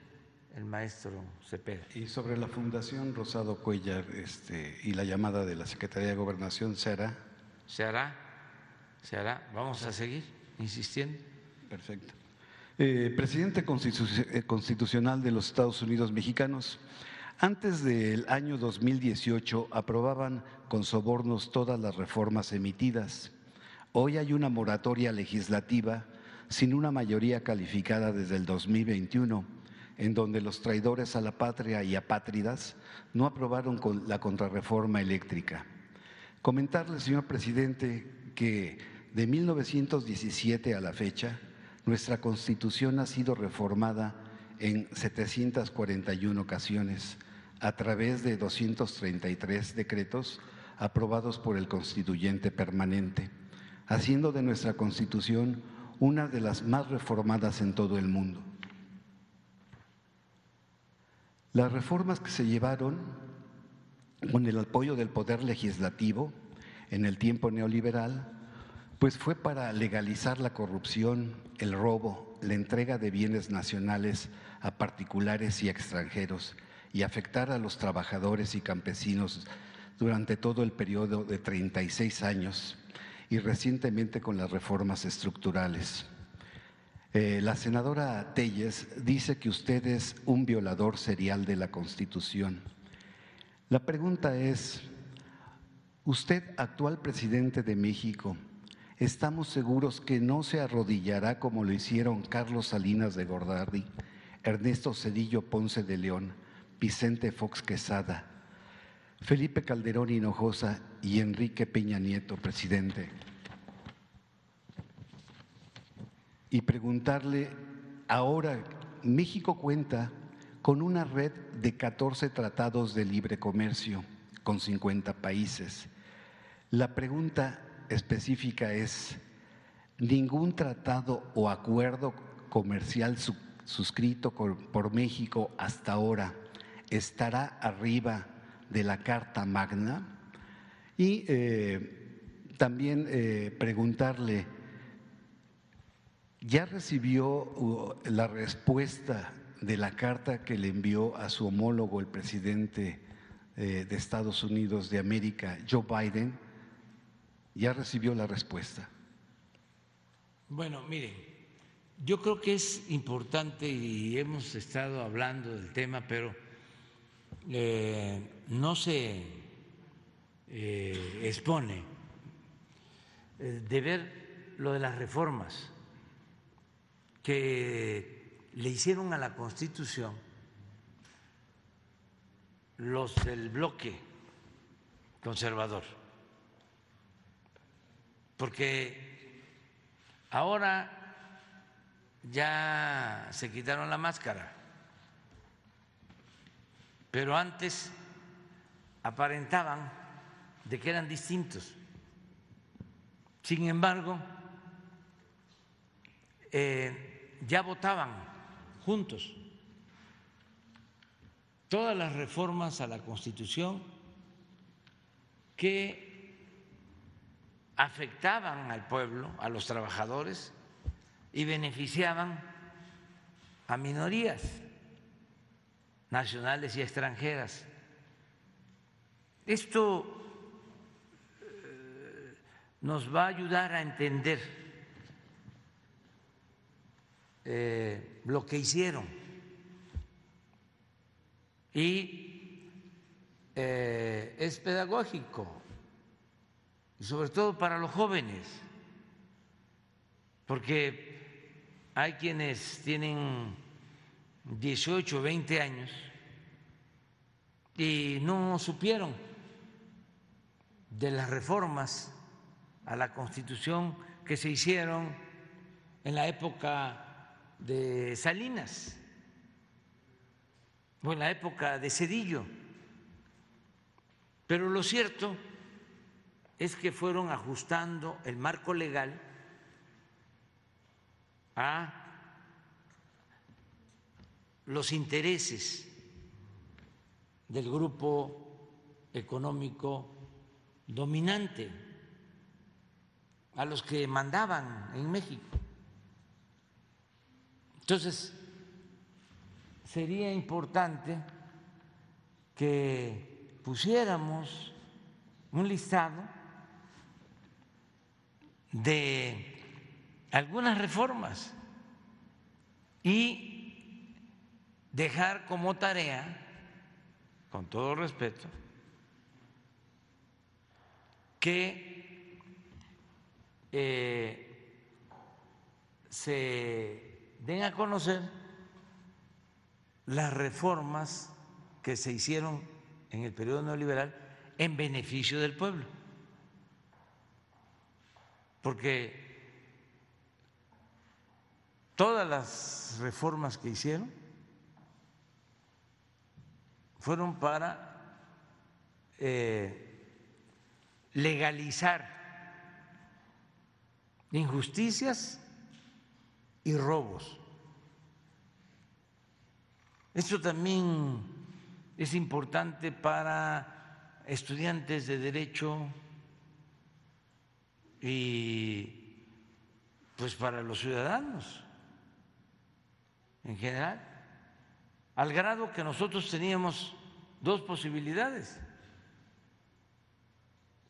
el maestro Cepeda. Y sobre la Fundación Rosado Cuellar este, y la llamada de la Secretaría de Gobernación, ¿se hará? Se hará se hará. Vamos a seguir insistiendo. Perfecto. Eh, presidente eh, constitucional de los Estados Unidos mexicanos, antes del año 2018 aprobaban con sobornos todas las reformas emitidas. Hoy hay una moratoria legislativa sin una mayoría calificada desde el 2021, en donde los traidores a la patria y apátridas no aprobaron la contrarreforma eléctrica. Comentarle, señor presidente, que de 1917 a la fecha, nuestra Constitución ha sido reformada en 741 ocasiones a través de 233 decretos aprobados por el constituyente permanente, haciendo de nuestra Constitución una de las más reformadas en todo el mundo. Las reformas que se llevaron con el apoyo del Poder Legislativo en el tiempo neoliberal pues fue para legalizar la corrupción, el robo, la entrega de bienes nacionales a particulares y extranjeros y afectar a los trabajadores y campesinos durante todo el periodo de 36 años y recientemente con las reformas estructurales. Eh, la senadora Telles dice que usted es un violador serial de la Constitución. La pregunta es, usted, actual presidente de México, estamos seguros que no se arrodillará como lo hicieron Carlos Salinas de Gordardi, Ernesto Cedillo Ponce de León, Vicente Fox Quesada, Felipe Calderón Hinojosa y Enrique Peña Nieto, presidente. Y preguntarle, ahora México cuenta con una red de 14 tratados de libre comercio con 50 países. La pregunta específica es, ¿ningún tratado o acuerdo comercial suscrito por México hasta ahora estará arriba de la Carta Magna? Y eh, también eh, preguntarle, ¿ya recibió uh, la respuesta de la carta que le envió a su homólogo, el presidente eh, de Estados Unidos de América, Joe Biden? ¿Ya recibió la respuesta? Bueno, miren, yo creo que es importante y hemos estado hablando del tema, pero no se eh, expone eh, de ver lo de las reformas que le hicieron a la Constitución los del bloque conservador, porque ahora ya se quitaron la máscara, pero antes aparentaban de que eran distintos. Sin embargo, eh, ya votaban juntos todas las reformas a la Constitución que afectaban al pueblo, a los trabajadores y beneficiaban a minorías nacionales y extranjeras. Esto nos va a ayudar a entender eh, lo que hicieron. Y eh, es pedagógico, y sobre todo para los jóvenes, porque hay quienes tienen 18, 20 años y no supieron de las reformas a la constitución que se hicieron en la época de Salinas o en la época de Cedillo. Pero lo cierto es que fueron ajustando el marco legal a los intereses del grupo económico dominante a los que mandaban en México. Entonces, sería importante que pusiéramos un listado de algunas reformas y dejar como tarea, con todo respeto, que eh, se den a conocer las reformas que se hicieron en el periodo neoliberal en beneficio del pueblo. Porque todas las reformas que hicieron fueron para eh, legalizar injusticias y robos. Esto también es importante para estudiantes de derecho y pues para los ciudadanos en general, al grado que nosotros teníamos dos posibilidades,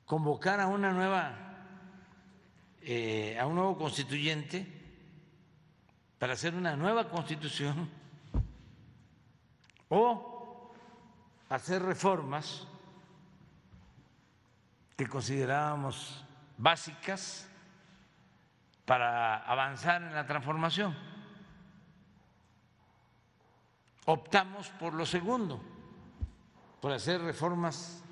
convocar a una nueva eh, a un nuevo constituyente para hacer una nueva constitución o hacer reformas que considerábamos básicas para avanzar en la transformación. Optamos por lo segundo, por hacer reformas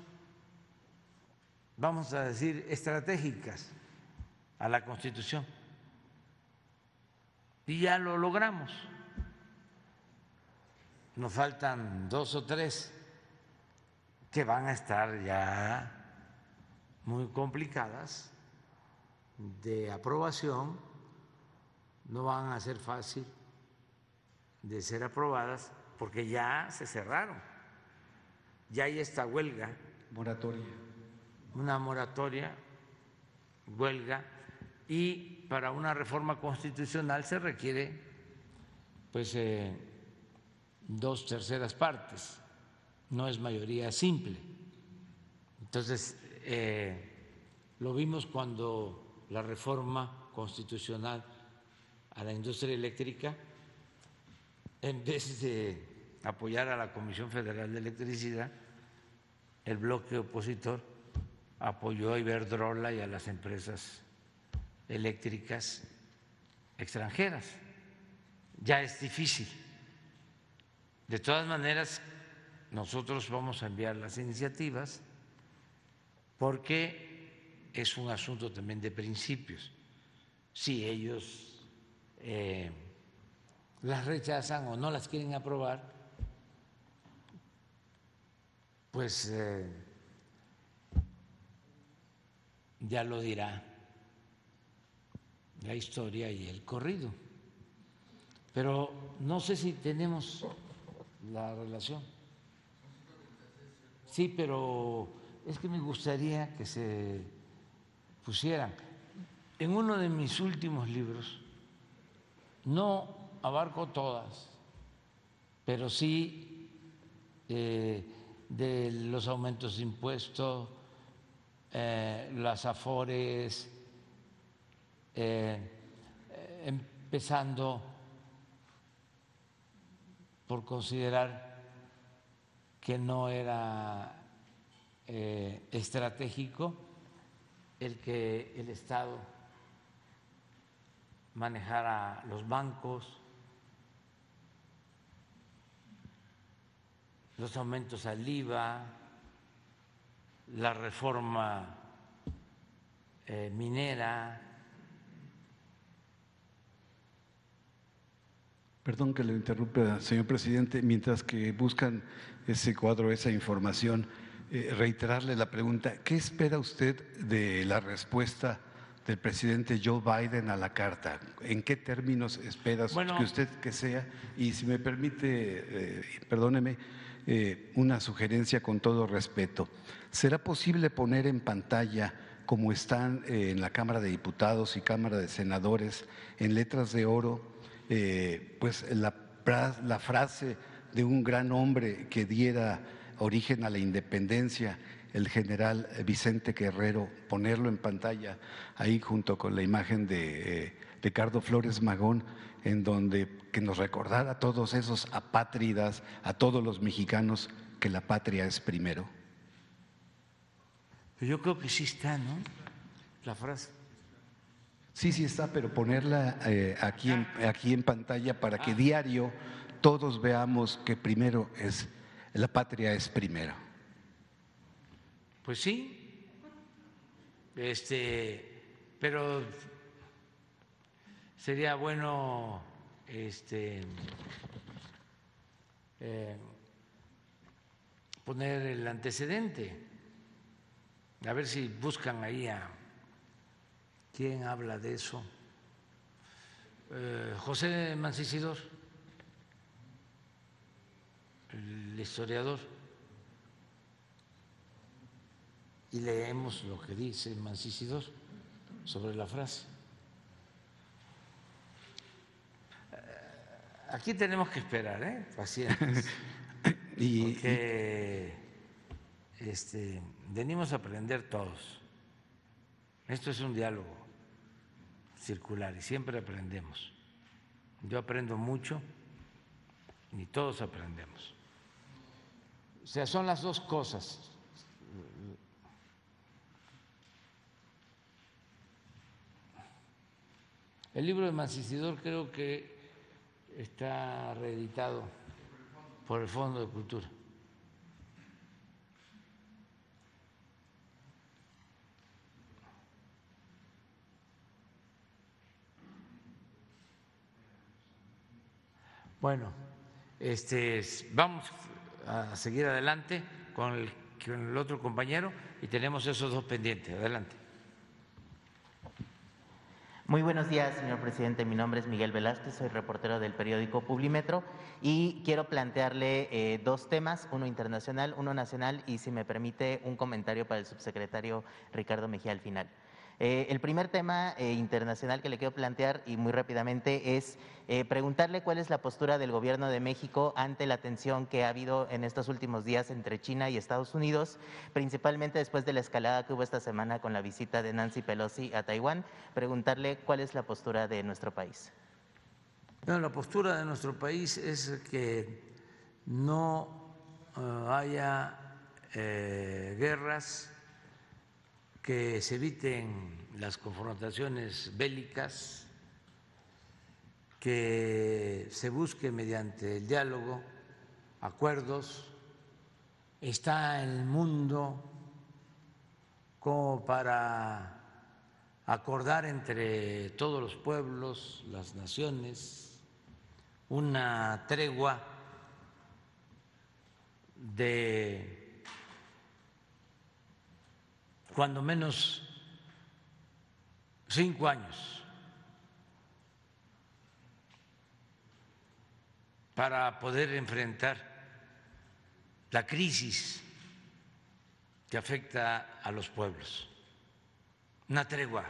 vamos a decir, estratégicas a la Constitución. Y ya lo logramos. Nos faltan dos o tres que van a estar ya muy complicadas de aprobación, no van a ser fácil de ser aprobadas porque ya se cerraron, ya hay esta huelga. Moratoria. Una moratoria, huelga, y para una reforma constitucional se requiere pues eh, dos terceras partes, no es mayoría simple. Entonces, eh, lo vimos cuando la reforma constitucional a la industria eléctrica, en vez de apoyar a la Comisión Federal de Electricidad, el bloque opositor apoyó a Iberdrola y a las empresas eléctricas extranjeras. Ya es difícil. De todas maneras, nosotros vamos a enviar las iniciativas porque es un asunto también de principios. Si ellos eh, las rechazan o no las quieren aprobar, pues eh, ya lo dirá la historia y el corrido. Pero no sé si tenemos la relación. Sí, pero es que me gustaría que se pusieran. En uno de mis últimos libros, no abarco todas, pero sí eh, de los aumentos de impuestos, eh, las afores, eh, empezando por considerar que no era eh, estratégico el que el Estado manejara los bancos, los aumentos al IVA, la reforma eh, minera, Perdón que le interrumpa, señor presidente, mientras que buscan ese cuadro, esa información, eh, reiterarle la pregunta, ¿qué espera usted de la respuesta del presidente Joe Biden a la carta? ¿En qué términos espera que usted que sea? Y si me permite, eh, perdóneme, eh, una sugerencia con todo respeto. ¿Será posible poner en pantalla, como están en la Cámara de Diputados y Cámara de Senadores, en letras de oro, eh, pues la, frase de un gran hombre que diera origen a la independencia, el general Vicente Guerrero, ponerlo en pantalla ahí junto con la imagen de eh, Ricardo Flores Magón, en donde que nos recordara a todos esos apátridas, a todos los mexicanos, que la patria es primero. Yo creo que sí está, ¿no? La frase. Sí, sí está, pero ponerla eh, aquí, en, aquí en pantalla para que diario todos veamos que primero es, la patria es primero. Pues sí, este, pero sería bueno este, eh, poner el antecedente, a ver si buscan ahí a ¿Quién habla de eso? Eh, José Mancisidor, el historiador, y leemos lo que dice Mancisidor sobre la frase. Eh, aquí tenemos que esperar, ¿eh? Pacientes. *laughs* y, porque este, venimos a aprender todos. Esto es un diálogo circular y siempre aprendemos. Yo aprendo mucho y todos aprendemos. O sea, son las dos cosas. El libro de Mancisidor creo que está reeditado por el Fondo de Cultura. Bueno, este, vamos a seguir adelante con el, otro compañero y tenemos esos dos pendientes. Adelante. Muy buenos días, señor presidente. Mi nombre es Miguel Velázquez, soy reportero del periódico Publimetro y quiero plantearle eh, dos temas, uno internacional, uno nacional y, si me permite, un comentario para el subsecretario Ricardo Mejía al final. Eh, el primer tema eh, internacional que le quiero plantear y muy rápidamente es eh, preguntarle cuál es la postura del Gobierno de México ante la tensión que ha habido en estos últimos días entre China y Estados Unidos, principalmente después de la escalada que hubo esta semana con la visita de Nancy Pelosi a Taiwán. Preguntarle cuál es la postura de nuestro país. La postura de nuestro país es que no haya guerras que se eviten las confrontaciones bélicas, que se busque mediante el diálogo acuerdos. Está el mundo como para acordar entre todos los pueblos, las naciones, una tregua de cuando menos cinco años para poder enfrentar la crisis que afecta a los pueblos. Una tregua,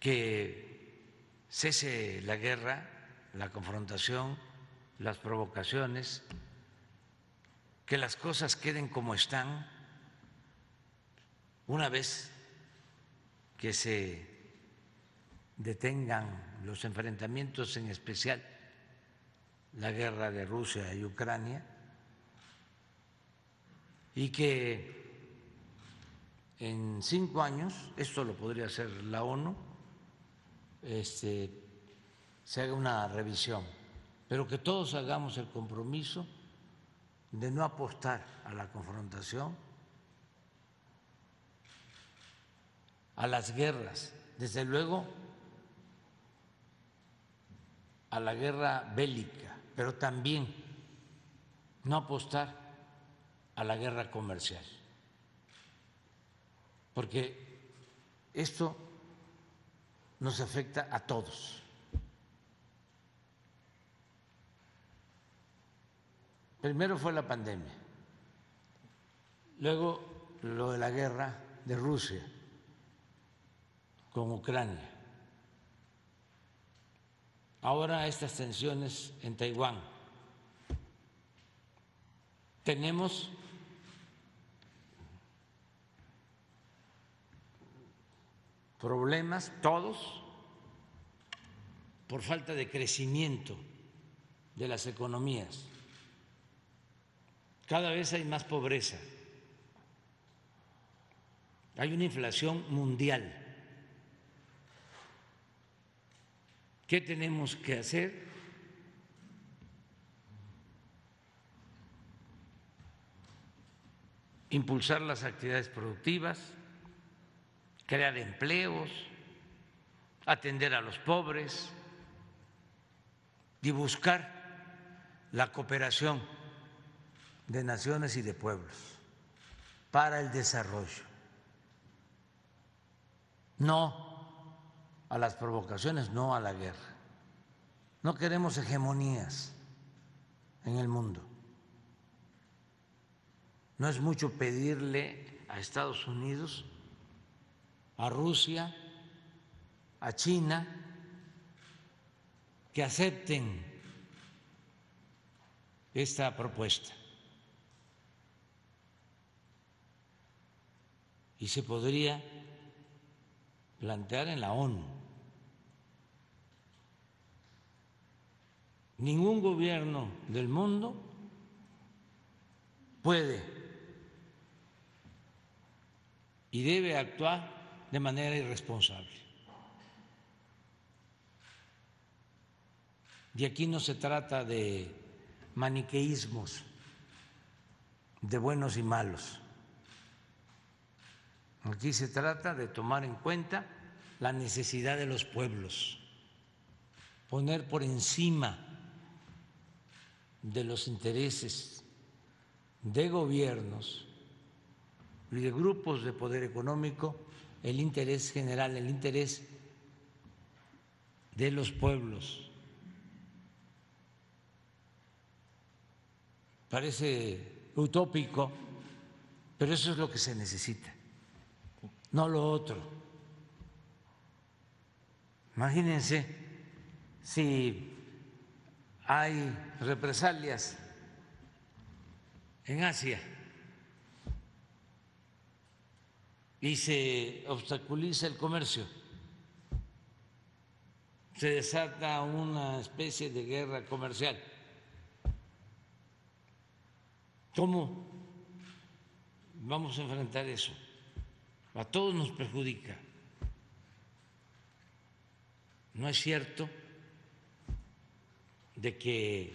que cese la guerra, la confrontación, las provocaciones, que las cosas queden como están una vez que se detengan los enfrentamientos, en especial la guerra de Rusia y Ucrania, y que en cinco años, esto lo podría hacer la ONU, este, se haga una revisión, pero que todos hagamos el compromiso de no apostar a la confrontación, a las guerras, desde luego a la guerra bélica, pero también no apostar a la guerra comercial, porque esto nos afecta a todos. Primero fue la pandemia, luego lo de la guerra de Rusia con Ucrania. Ahora estas tensiones en Taiwán. Tenemos problemas todos por falta de crecimiento de las economías. Cada vez hay más pobreza. Hay una inflación mundial. ¿Qué tenemos que hacer? Impulsar las actividades productivas, crear empleos, atender a los pobres y buscar la cooperación de naciones y de pueblos para el desarrollo. No a las provocaciones, no a la guerra. No queremos hegemonías en el mundo. No es mucho pedirle a Estados Unidos, a Rusia, a China, que acepten esta propuesta. Y se podría plantear en la ONU. Ningún gobierno del mundo puede y debe actuar de manera irresponsable. Y aquí no se trata de maniqueísmos, de buenos y malos. Aquí se trata de tomar en cuenta la necesidad de los pueblos poner por encima de los intereses de gobiernos y de grupos de poder económico el interés general, el interés de los pueblos. Parece utópico, pero eso es lo que se necesita, no lo otro. Imagínense si hay represalias en Asia y se obstaculiza el comercio, se desata una especie de guerra comercial. ¿Cómo vamos a enfrentar eso? A todos nos perjudica. No es cierto de que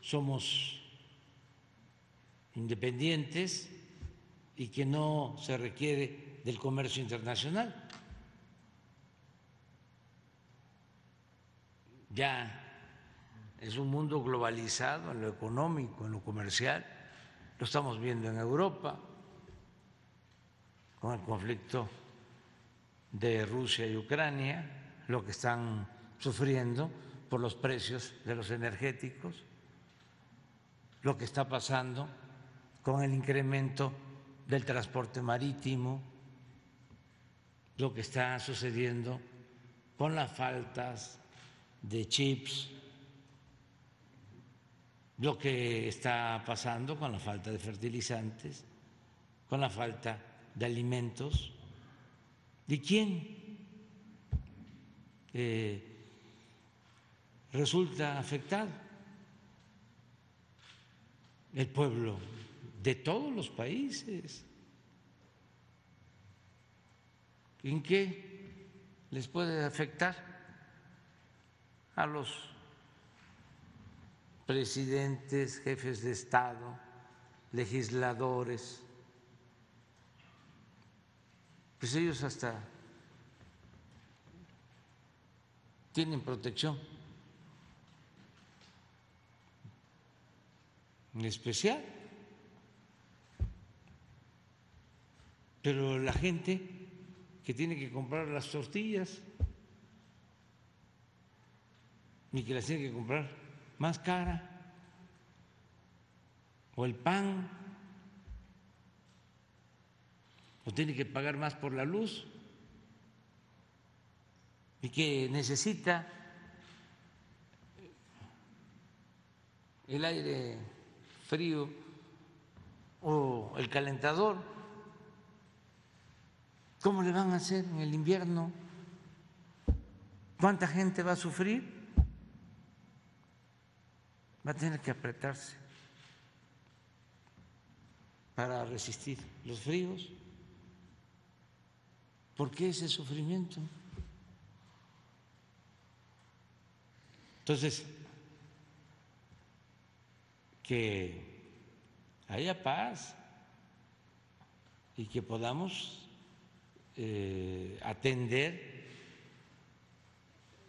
somos independientes y que no se requiere del comercio internacional. Ya es un mundo globalizado en lo económico, en lo comercial. Lo estamos viendo en Europa con el conflicto de Rusia y Ucrania lo que están sufriendo por los precios de los energéticos, lo que está pasando con el incremento del transporte marítimo, lo que está sucediendo con las faltas de chips, lo que está pasando con la falta de fertilizantes, con la falta de alimentos. ¿De quién eh, resulta afectado. El pueblo de todos los países. ¿En qué les puede afectar a los presidentes, jefes de Estado, legisladores? Pues ellos hasta tienen protección. Especial. Pero la gente que tiene que comprar las tortillas y que las tiene que comprar más cara, o el pan, tiene que pagar más por la luz, y que necesita el aire frío o el calentador, ¿cómo le van a hacer en el invierno? ¿Cuánta gente va a sufrir? Va a tener que apretarse para resistir los fríos. ¿Por qué ese sufrimiento? Entonces, que haya paz y que podamos eh, atender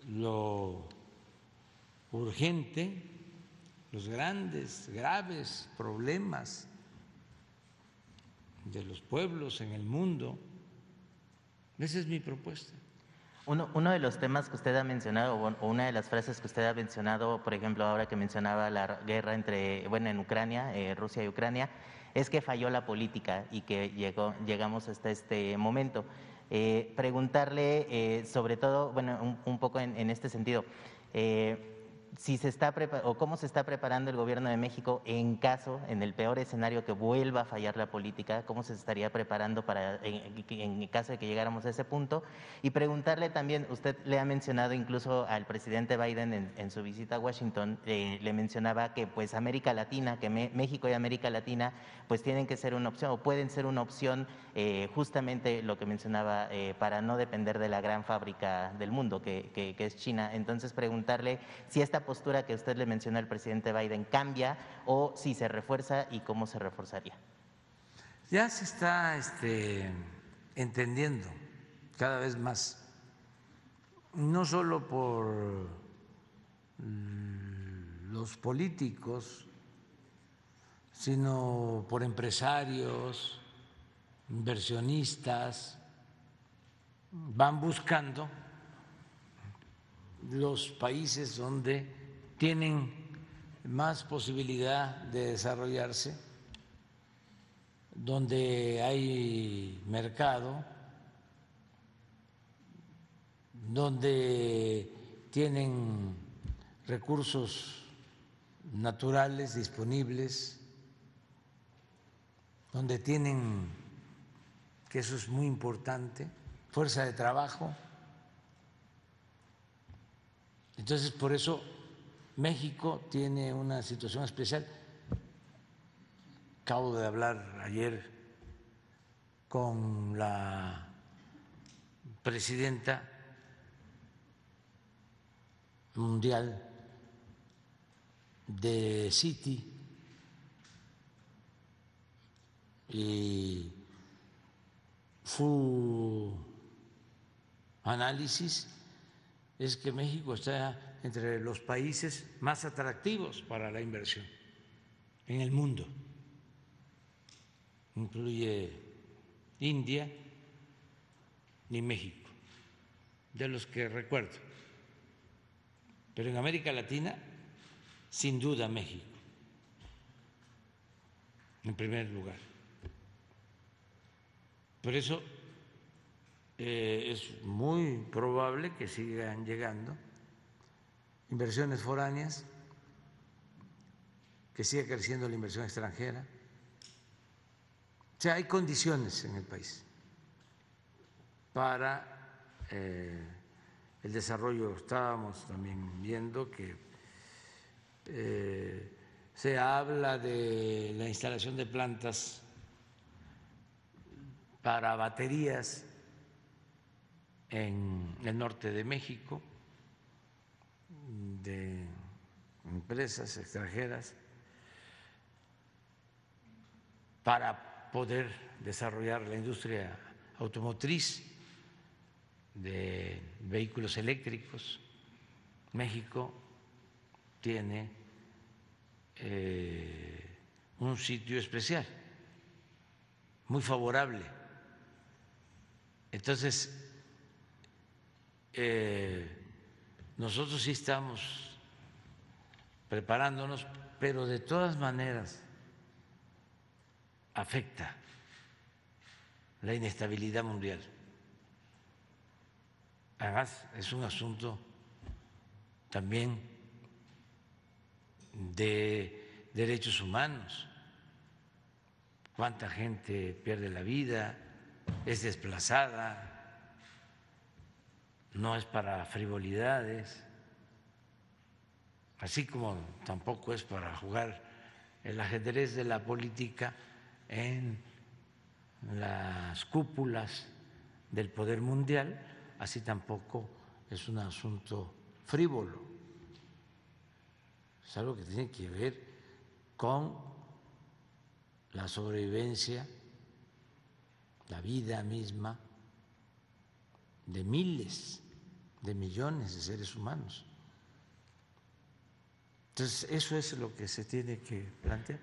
lo urgente, los grandes, graves problemas de los pueblos en el mundo. Esa es mi propuesta. Uno, de los temas que usted ha mencionado, o una de las frases que usted ha mencionado, por ejemplo, ahora que mencionaba la guerra entre, bueno, en Ucrania, eh, Rusia y Ucrania, es que falló la política y que llegamos hasta este momento. Eh, preguntarle, eh, sobre todo, bueno, un, poco en, este sentido, si se está o cómo se está preparando el gobierno de México en caso, en el peor escenario que vuelva a fallar la política, cómo se estaría preparando para en, caso de que llegáramos a ese punto y preguntarle también, usted le ha mencionado incluso al presidente Biden en, su visita a Washington, eh, le mencionaba que pues América Latina, que México y América Latina pues tienen que ser una opción o pueden ser una opción eh, justamente lo que mencionaba eh, para no depender de la gran fábrica del mundo que, que es China. Entonces preguntarle si esta postura que usted le mencionó al presidente Biden cambia o si se refuerza y cómo se reforzaría? Ya se está este, entendiendo cada vez más, no solo por los políticos, sino por empresarios, inversionistas, van buscando los países donde tienen más posibilidad de desarrollarse, donde hay mercado, donde tienen recursos naturales disponibles, donde tienen, que eso es muy importante, fuerza de trabajo. Entonces, por eso México tiene una situación especial. Acabo de hablar ayer con la presidenta mundial de Citi y su análisis es que México está entre los países más atractivos para la inversión en el mundo. Incluye India y México, de los que recuerdo. Pero en América Latina, sin duda México, en primer lugar. Por eso eh, es muy probable que sigan llegando inversiones foráneas, que siga creciendo la inversión extranjera. O sea, hay condiciones en el país para eh, el desarrollo. Estábamos también viendo que eh, se habla de la instalación de plantas para baterías en el norte de México de empresas extranjeras para poder desarrollar la industria automotriz de vehículos eléctricos. México tiene eh, un sitio especial, muy favorable. Entonces, eh, nosotros sí estamos preparándonos, pero de todas maneras afecta la inestabilidad mundial. Además, es un asunto también de derechos humanos. Cuánta gente pierde la vida, es desplazada, no es para frivolidades, así como tampoco es para jugar el ajedrez de la política en las cúpulas del poder mundial, así tampoco es un asunto frívolo, es algo que tiene que ver con la sobrevivencia, la vida misma de miles de millones de seres humanos. Entonces, eso es lo que se tiene que plantear.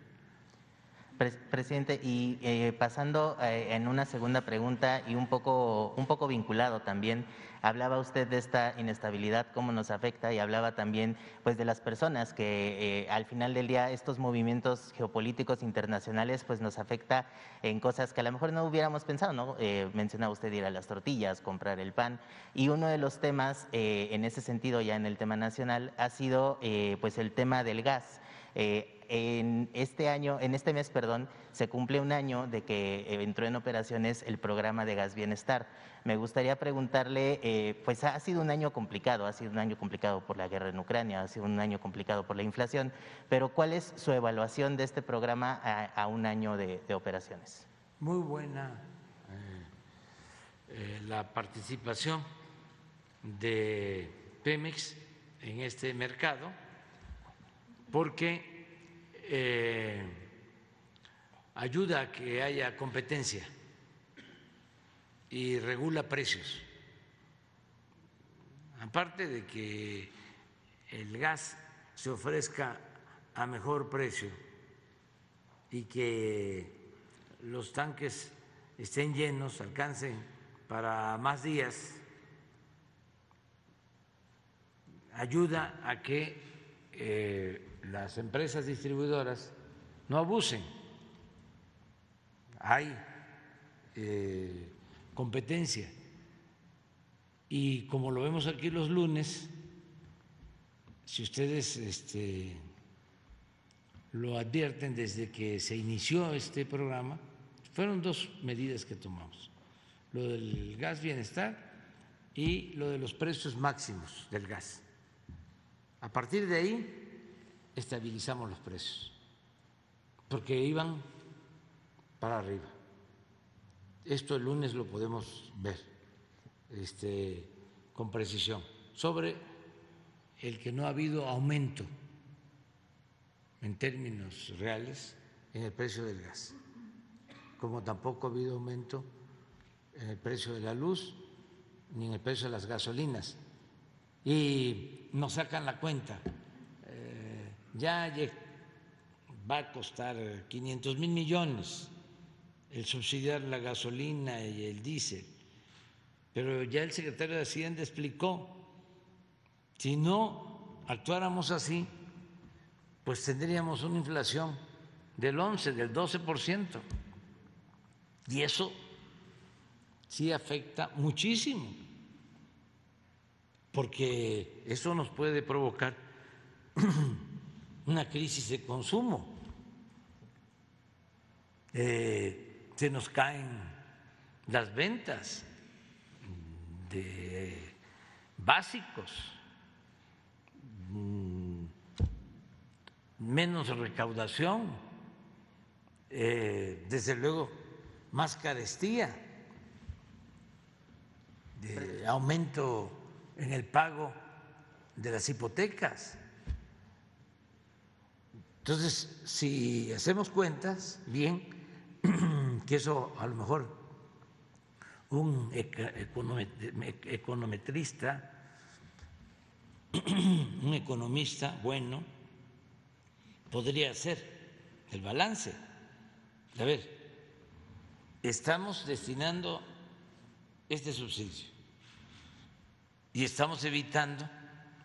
Presidente, y eh, pasando eh, en una segunda pregunta y un poco, un poco vinculado también, hablaba usted de esta inestabilidad, cómo nos afecta y hablaba también pues, de las personas que eh, al final del día estos movimientos geopolíticos internacionales pues, nos afecta en cosas que a lo mejor no hubiéramos pensado, ¿no? mencionaba usted ir a las tortillas, comprar el pan y uno de los temas en ese sentido ya en el tema nacional ha sido pues el tema del gas en este año, en este mes, perdón, se cumple un año de que eh, entró en operaciones el programa de gas bienestar. Me gustaría preguntarle, eh, pues ha sido un año complicado, ha sido un año complicado por la guerra en Ucrania, ha sido un año complicado por la inflación, pero ¿cuál es su evaluación de este programa a, un año de, operaciones? Muy buena eh, la participación de Pemex en este mercado, porque eh, ayuda a que haya competencia y regula precios. Aparte de que el gas se ofrezca a mejor precio y que los tanques estén llenos, alcancen para más días, ayuda a que eh, las empresas distribuidoras no abusen. Hay eh, competencia. Y como lo vemos aquí los lunes, si ustedes este, lo advierten desde que se inició este programa, fueron dos medidas que tomamos, lo del gas bienestar y lo de los precios máximos del gas. A partir de ahí estabilizamos los precios, porque iban para arriba. Esto el lunes lo podemos ver este, con precisión sobre el que no ha habido aumento en términos reales en el precio del gas, como tampoco ha habido aumento en el precio de la luz ni en el precio de las gasolinas. Y nos sacan la cuenta, ya va a costar 500 mil millones el subsidiar la gasolina y el diésel, pero ya el secretario de Hacienda explicó, si no actuáramos así, pues tendríamos una inflación del 11, del 12%. Y eso sí afecta muchísimo, porque eso nos puede provocar *clears throat* una crisis de consumo. Eh, se nos caen las ventas de básicos menos recaudación, eh, desde luego más carestía, aumento en el pago de las hipotecas. Entonces, si hacemos cuentas, bien, *clears throat* que eso a lo mejor un econometrista, *clears throat* un economista bueno, podría ser el balance. A ver, estamos destinando este subsidio y estamos evitando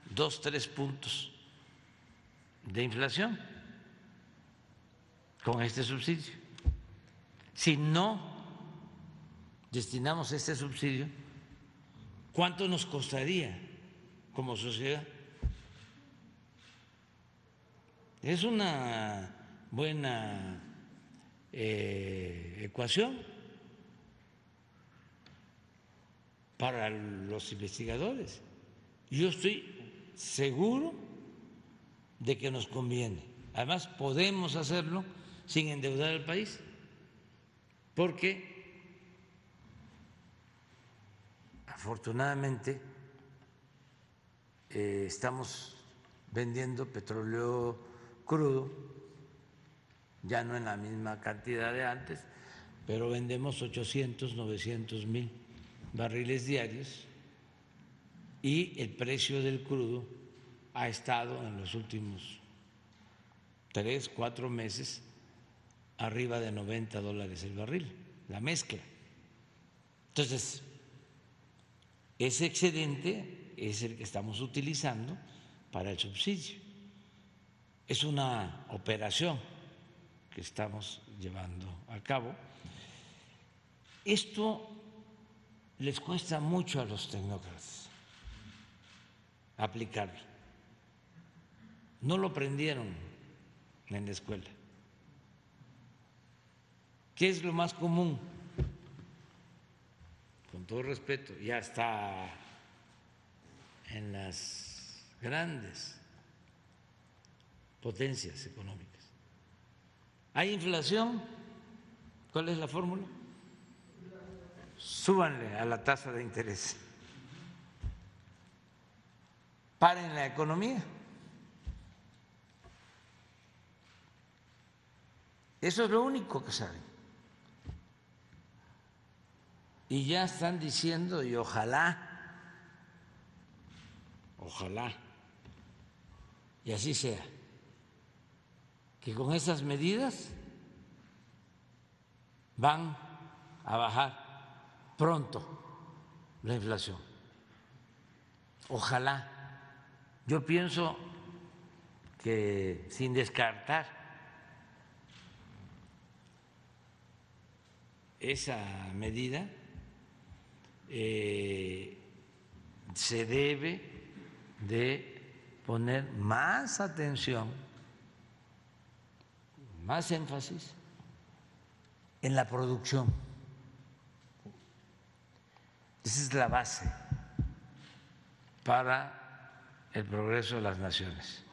dos, tres puntos de inflación con este subsidio. Si no destinamos este subsidio, ¿cuánto nos costaría como sociedad? Es una buena eh, ecuación para los investigadores. Yo estoy seguro de que nos conviene. Además, podemos hacerlo sin endeudar al país, porque afortunadamente eh, estamos vendiendo petróleo crudo, ya no en la misma cantidad de antes, pero vendemos 800, 900 mil barriles diarios y el precio del crudo ha estado en los últimos tres, cuatro meses arriba de 90 dólares el barril, la mezcla. Entonces, ese excedente es el que estamos utilizando para el subsidio. Es una operación que estamos llevando a cabo. Esto les cuesta mucho a los tecnócratas aplicarlo. No lo aprendieron en la escuela. ¿Qué es lo más común? Con todo respeto, ya está en las grandes potencias económicas. ¿Hay inflación? ¿Cuál es la fórmula? Súbanle a la tasa de interés. Paren la economía. Eso es lo único que saben. Y ya están diciendo, y ojalá, ojalá y así sea, que con esas medidas van a bajar pronto la inflación. Ojalá. Yo pienso que sin descartar esa medida, eh, se debe de poner más atención, más énfasis en la producción. Esa es la base para el progreso de las naciones.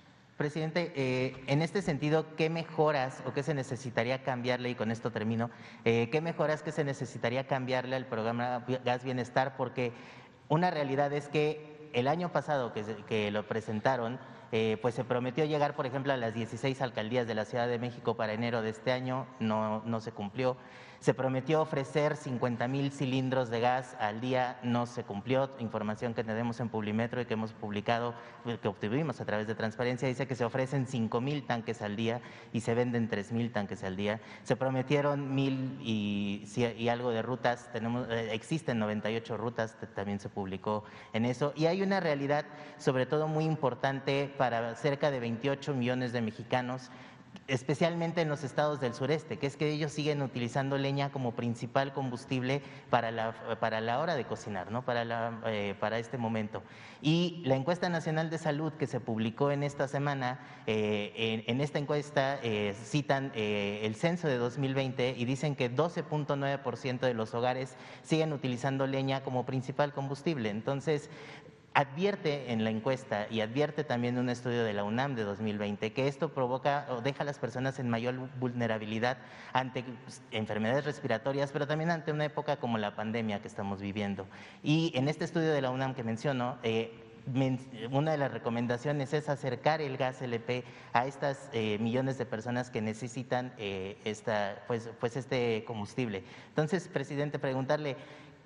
Presidente, eh, en este sentido, ¿qué mejoras o qué se necesitaría cambiarle, y con esto termino, eh, qué mejoras que se necesitaría cambiarle al programa Gas Bienestar? Porque una realidad es que el año pasado que, que lo presentaron, eh, pues se prometió llegar, por ejemplo, a las 16 alcaldías de la Ciudad de México para enero de este año, no, no se cumplió. Se prometió ofrecer 50 mil cilindros de gas al día, no se cumplió. Información que tenemos en Publimetro y que hemos publicado, eh, que obtuvimos a través de transparencia, dice que se ofrecen 5 mil tanques al día y se venden 3 mil tanques al día. Se prometieron mil y, algo de rutas, tenemos, eh, existen 98 rutas, también se publicó en eso. Y hay una realidad, sobre todo muy importante para cerca de 28 millones de mexicanos especialmente en los estados del sureste, que es que ellos siguen utilizando leña como principal combustible para la, para la hora de cocinar, ¿no? para, la, eh, para este momento. Y la encuesta nacional de salud que se publicó en esta semana, eh, en, esta encuesta eh, citan el censo de 2020 y dicen que 12.9% de los hogares siguen utilizando leña como principal combustible. Entonces, Advierte en la encuesta y advierte también un estudio de la UNAM de 2020 que esto provoca o deja a las personas en mayor vulnerabilidad ante pues, enfermedades respiratorias, pero también ante una época como la pandemia que estamos viviendo. Y en este estudio de la UNAM que menciono, eh, una de las recomendaciones es acercar el gas LP a estas eh, millones de personas que necesitan eh, esta, pues, pues este combustible. Entonces, presidente, preguntarle,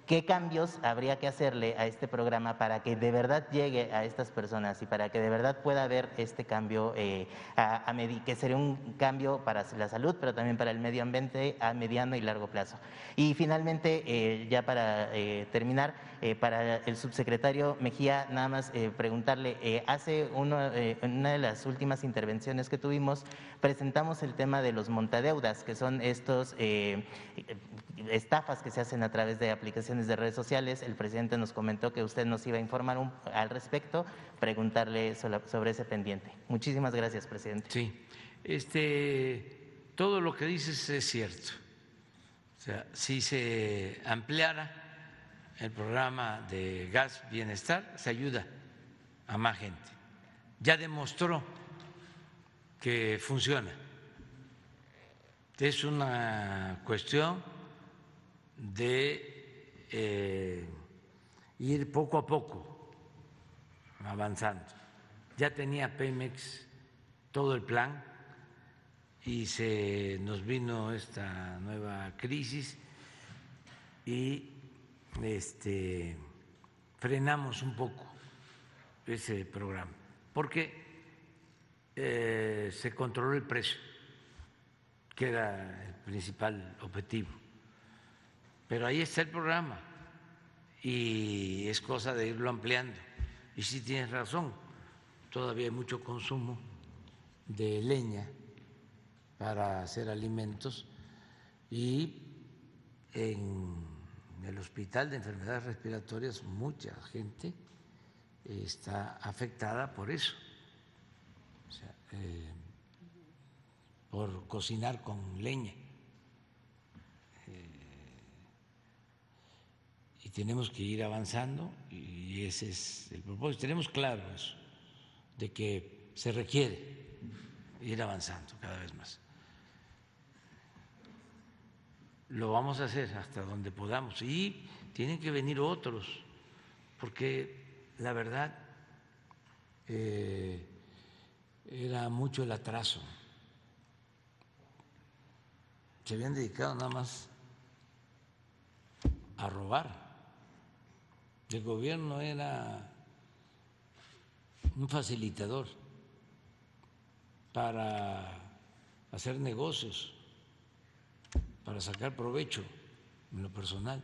¿Qué cambios habría que hacerle a este programa para que de verdad llegue a estas personas y para que de verdad pueda haber este cambio, eh, a, que sería un cambio para la salud, pero también para el medio ambiente a mediano y largo plazo? Y finalmente, eh, ya para eh, terminar, para el subsecretario Mejía, nada más preguntarle, hace una de las últimas intervenciones que tuvimos, presentamos el tema de los montadeudas, que son estos estafas que se hacen a través de aplicaciones de redes sociales. El presidente nos comentó que usted nos iba a informar al respecto, preguntarle sobre, ese pendiente. Muchísimas gracias, presidente. Sí, este, todo lo que dices es cierto. O sea, si se ampliara el programa de gas bienestar, se ayuda a más gente. Ya demostró que funciona. Es una cuestión de eh, ir poco a poco avanzando. Ya tenía Pemex todo el plan y se nos vino esta nueva crisis y este, frenamos un poco ese programa porque eh, se controló el precio, que era el principal objetivo pero ahí está el programa y es cosa de irlo ampliando. Y sí tienes razón, todavía hay mucho consumo de leña para hacer alimentos y en el hospital de enfermedades respiratorias mucha gente está afectada por eso, eh, por cocinar con leña. Tenemos que ir avanzando y ese es el propósito. Tenemos claro eso, de que se requiere ir avanzando cada vez más. Lo vamos a hacer hasta donde podamos y tienen que venir otros, porque la verdad eh, era mucho el atraso. Se habían dedicado nada más a robar el gobierno era un facilitador para hacer negocios, para sacar provecho en lo personal,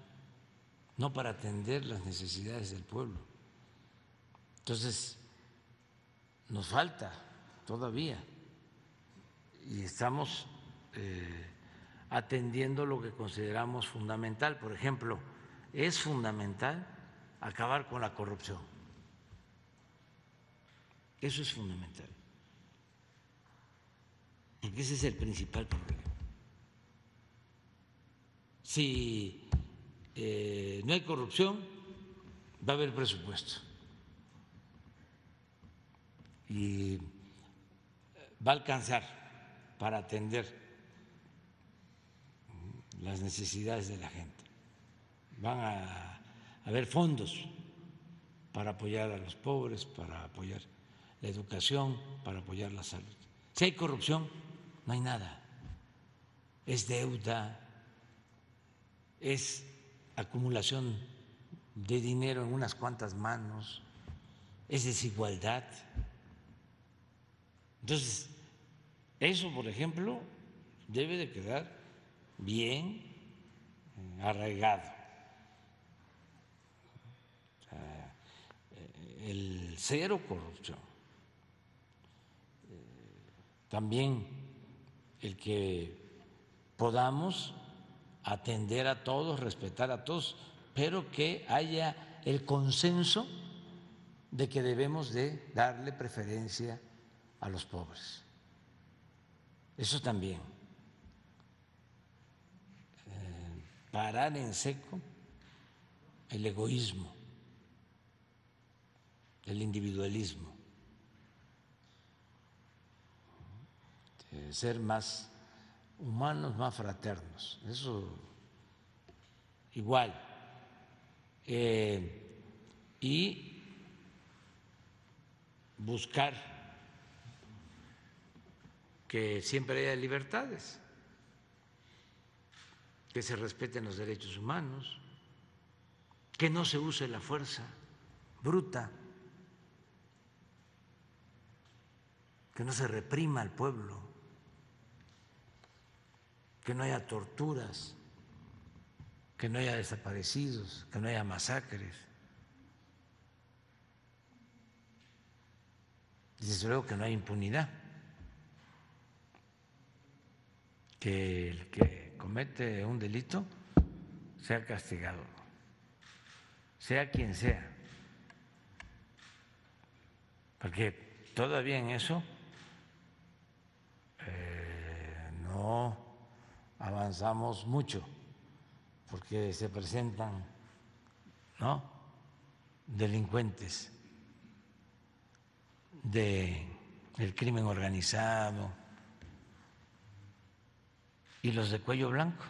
no para atender las necesidades del pueblo. Entonces, nos falta todavía y estamos eh, atendiendo lo que consideramos fundamental. Por ejemplo, es fundamental acabar con la corrupción. Eso es fundamental. Ese es el principal problema. Si eh, no hay corrupción, va a haber presupuesto. Y va a alcanzar para atender las necesidades de la gente. Van a haber fondos para apoyar a los pobres, para apoyar la educación, para apoyar la salud. Si hay corrupción, no hay nada. Es deuda, es acumulación de dinero en unas cuantas manos, es desigualdad. Entonces, eso, por ejemplo, debe de quedar bien eh, arraigado. El cero corrupción. Eh, también el que podamos atender a todos, respetar a todos, pero que haya el consenso de que debemos de darle preferencia a los pobres. Eso también. parar en seco el egoísmo, el individualismo, ser más humanos, más fraternos, eso igual. Eh, y buscar que siempre haya libertades que se respeten los derechos humanos, que no se use la fuerza bruta, que no se reprima al pueblo, que no haya torturas, que no haya desaparecidos, que no haya masacres. Y desde luego que no haya impunidad, que el que comete un delito sea castigado, sea quien sea. Porque todavía en eso eh, no avanzamos mucho, porque se presentan ¿no? delincuentes del crimen organizado, y los de cuello blanco.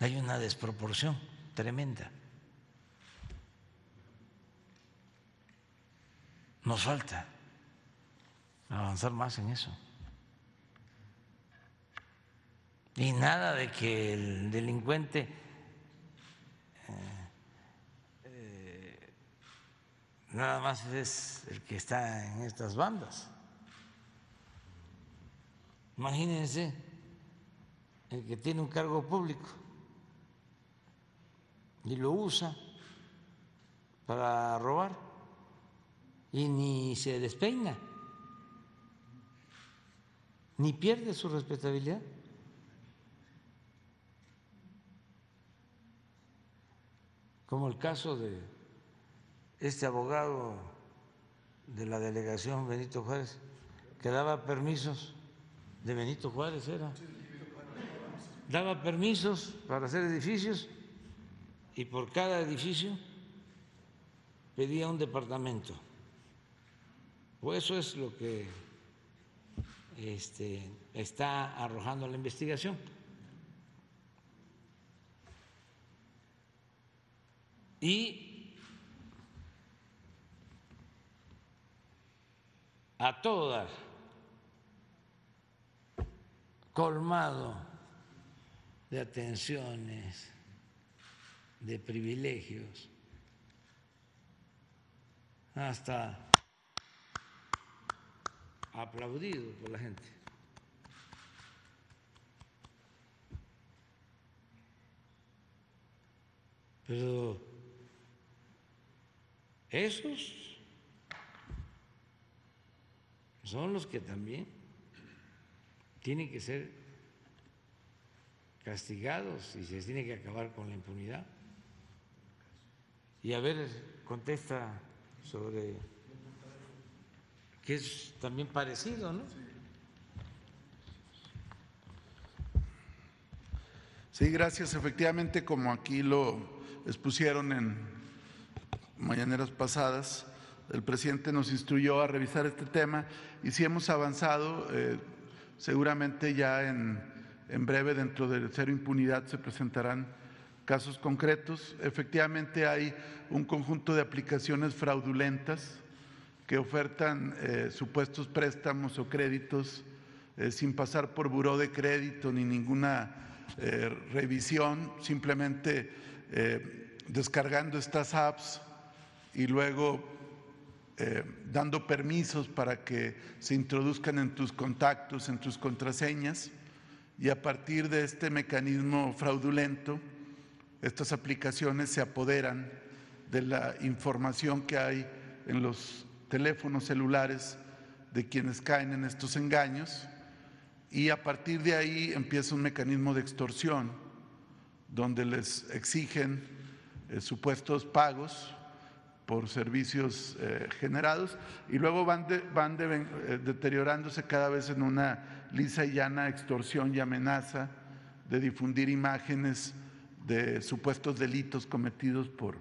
Hay una desproporción tremenda. Nos falta avanzar más en eso. Y nada de que el delincuente eh, eh, nada más es el que está en estas bandas. Imagínense el que tiene un cargo público y lo usa para robar y ni se despeina, ni pierde su respetabilidad. Como el caso de este abogado de la delegación Benito Juárez, que daba permisos de Benito Juárez era. Daba permisos para hacer edificios y por cada edificio pedía un departamento. Pues eso es lo que este, está arrojando la investigación. Y a todas colmado de atenciones, de privilegios, hasta aplaudido por la gente. Pero esos son los que también tienen que ser castigados y se tiene que acabar con la impunidad. Y a ver, contesta sobre que es también parecido, ¿no? Sí, gracias. Efectivamente, como aquí lo expusieron en mañaneras pasadas, el presidente nos instruyó a revisar este tema y si hemos avanzado, eh, seguramente ya en, en breve dentro de cero impunidad se presentarán casos concretos. Efectivamente hay un conjunto de aplicaciones fraudulentas que ofertan eh, supuestos préstamos o créditos eh, sin pasar por buró de crédito ni ninguna revisión, simplemente descargando estas apps y luego dando permisos para que se introduzcan en tus contactos, en tus contraseñas, y a partir de este mecanismo fraudulento, estas aplicaciones se apoderan de la información que hay en los teléfonos celulares de quienes caen en estos engaños y a partir de ahí empieza un mecanismo de extorsión donde les exigen eh, supuestos pagos por servicios eh, generados y luego van, van eh, deteriorándose cada vez en una lisa y llana extorsión y amenaza de difundir imágenes de supuestos delitos cometidos por,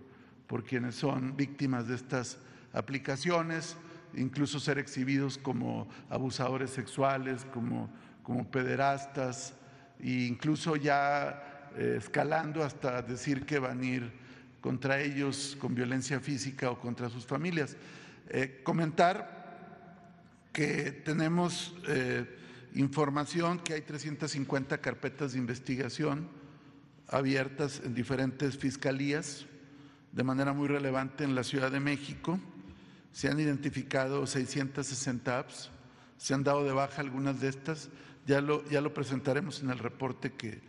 por quienes son víctimas de estas aplicaciones, incluso ser exhibidos como abusadores sexuales, como, como pederastas, e incluso ya eh, escalando hasta decir que van a ir contra ellos con violencia física o contra sus familias. Eh, comentar que tenemos eh, información que hay 350 carpetas de investigación abiertas en diferentes fiscalías de manera muy relevante en la Ciudad de México se han identificado 660 apps, se han dado de baja algunas de estas, ya lo, ya lo presentaremos en el reporte que,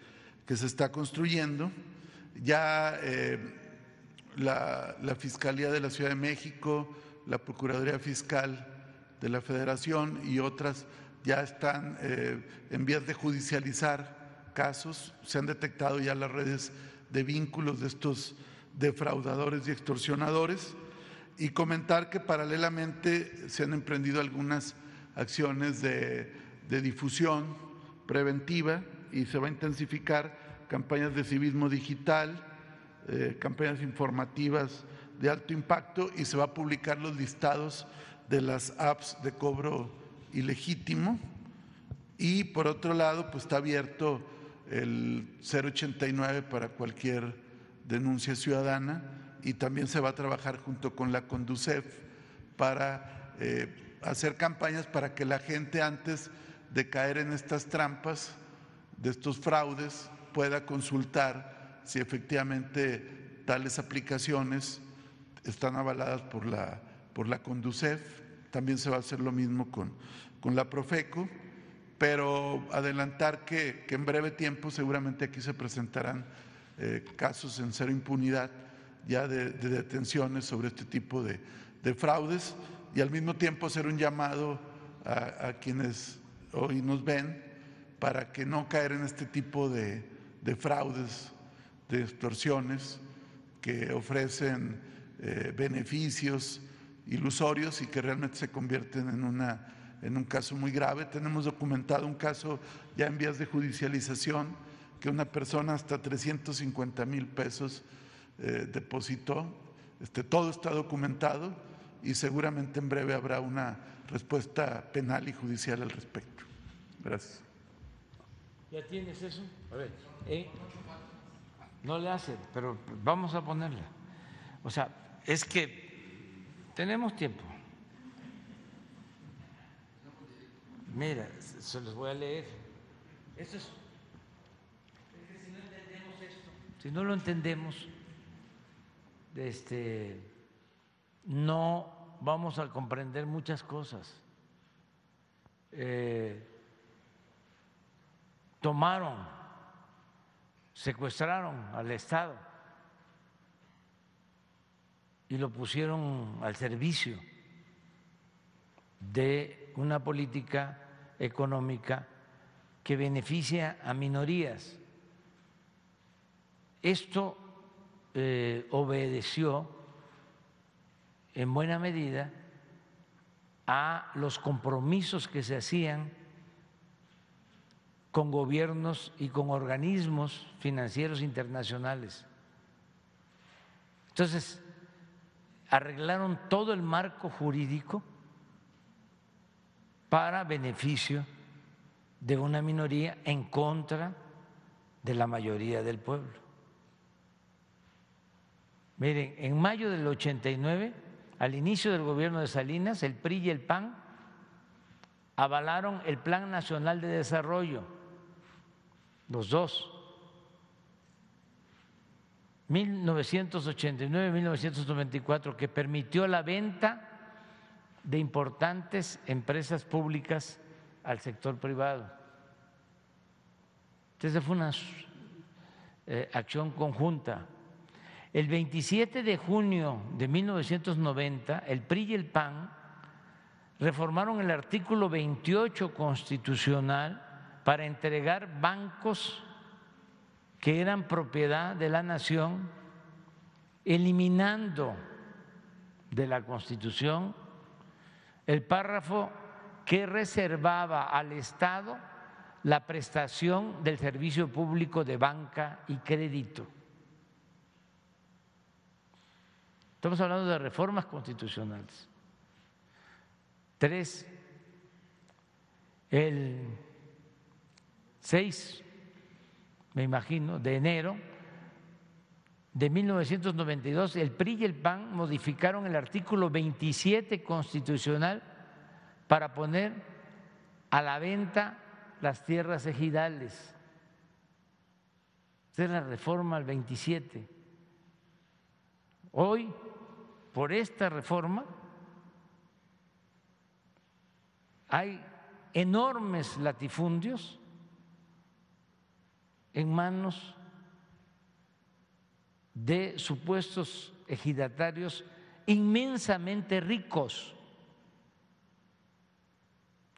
que se está construyendo. Ya eh, la, Fiscalía de la Ciudad de México, la Procuraduría Fiscal de la Federación y otras ya están eh, en vías de judicializar casos, se han detectado ya las redes de vínculos de estos defraudadores y extorsionadores. Y comentar que paralelamente se han emprendido algunas acciones de, difusión preventiva y se va a intensificar campañas de civismo digital, eh, campañas informativas de alto impacto y se va a publicar los listados de las apps de cobro ilegítimo. Y por otro lado, pues está abierto el 089 para cualquier denuncia ciudadana y también se va a trabajar junto con la Conducef para eh, hacer campañas para que la gente antes de caer en estas trampas, de estos fraudes, pueda consultar si efectivamente tales aplicaciones están avaladas por la, por la Conducef. También se va a hacer lo mismo con, con la Profeco, pero adelantar que, en breve tiempo seguramente aquí se presentarán eh, casos en cero impunidad ya de, detenciones sobre este tipo de, fraudes y al mismo tiempo hacer un llamado a, quienes hoy nos ven para que no caer en este tipo de, fraudes, de extorsiones que ofrecen eh, beneficios ilusorios y que realmente se convierten en, una, en un caso muy grave. Tenemos documentado un caso ya en vías de judicialización que una persona hasta 350 mil pesos eh, depositó. Este, todo está documentado y seguramente en breve habrá una respuesta penal y judicial al respecto. Gracias. ¿Ya tienes eso? A ver, ¿eh? No le hace, pero vamos a ponerla. O sea, es que tenemos tiempo. Mira, se los voy a leer. Esto es. si no entendemos esto, si no lo entendemos, este, no vamos a comprender muchas cosas. eh, tomaron, secuestraron al Estado y lo pusieron al servicio de una política económica que beneficia a minorías. Esto eh, obedeció en buena medida a los compromisos que se hacían con gobiernos y con organismos financieros internacionales. Entonces, arreglaron todo el marco jurídico para beneficio de una minoría en contra de la mayoría del pueblo. Miren, en mayo del 89, al inicio del gobierno de Salinas, el PRI y el PAN avalaron el Plan Nacional de Desarrollo, los dos, 1989-1994, que permitió la venta de importantes empresas públicas al sector privado. Entonces fue una eh, acción conjunta. El 27 de junio de 1990, el PRI y el PAN reformaron el artículo 28 constitucional para entregar bancos que eran propiedad de la nación, eliminando de la Constitución el párrafo que reservaba al Estado la prestación del servicio público de banca y crédito. Estamos hablando de reformas constitucionales. Tres, el 6, me imagino, de enero de 1992, el PRI y el PAN modificaron el artículo 27 constitucional para poner a la venta las tierras ejidales. Esa es la reforma al 27. Hoy por esta reforma hay enormes latifundios en manos de supuestos ejidatarios inmensamente ricos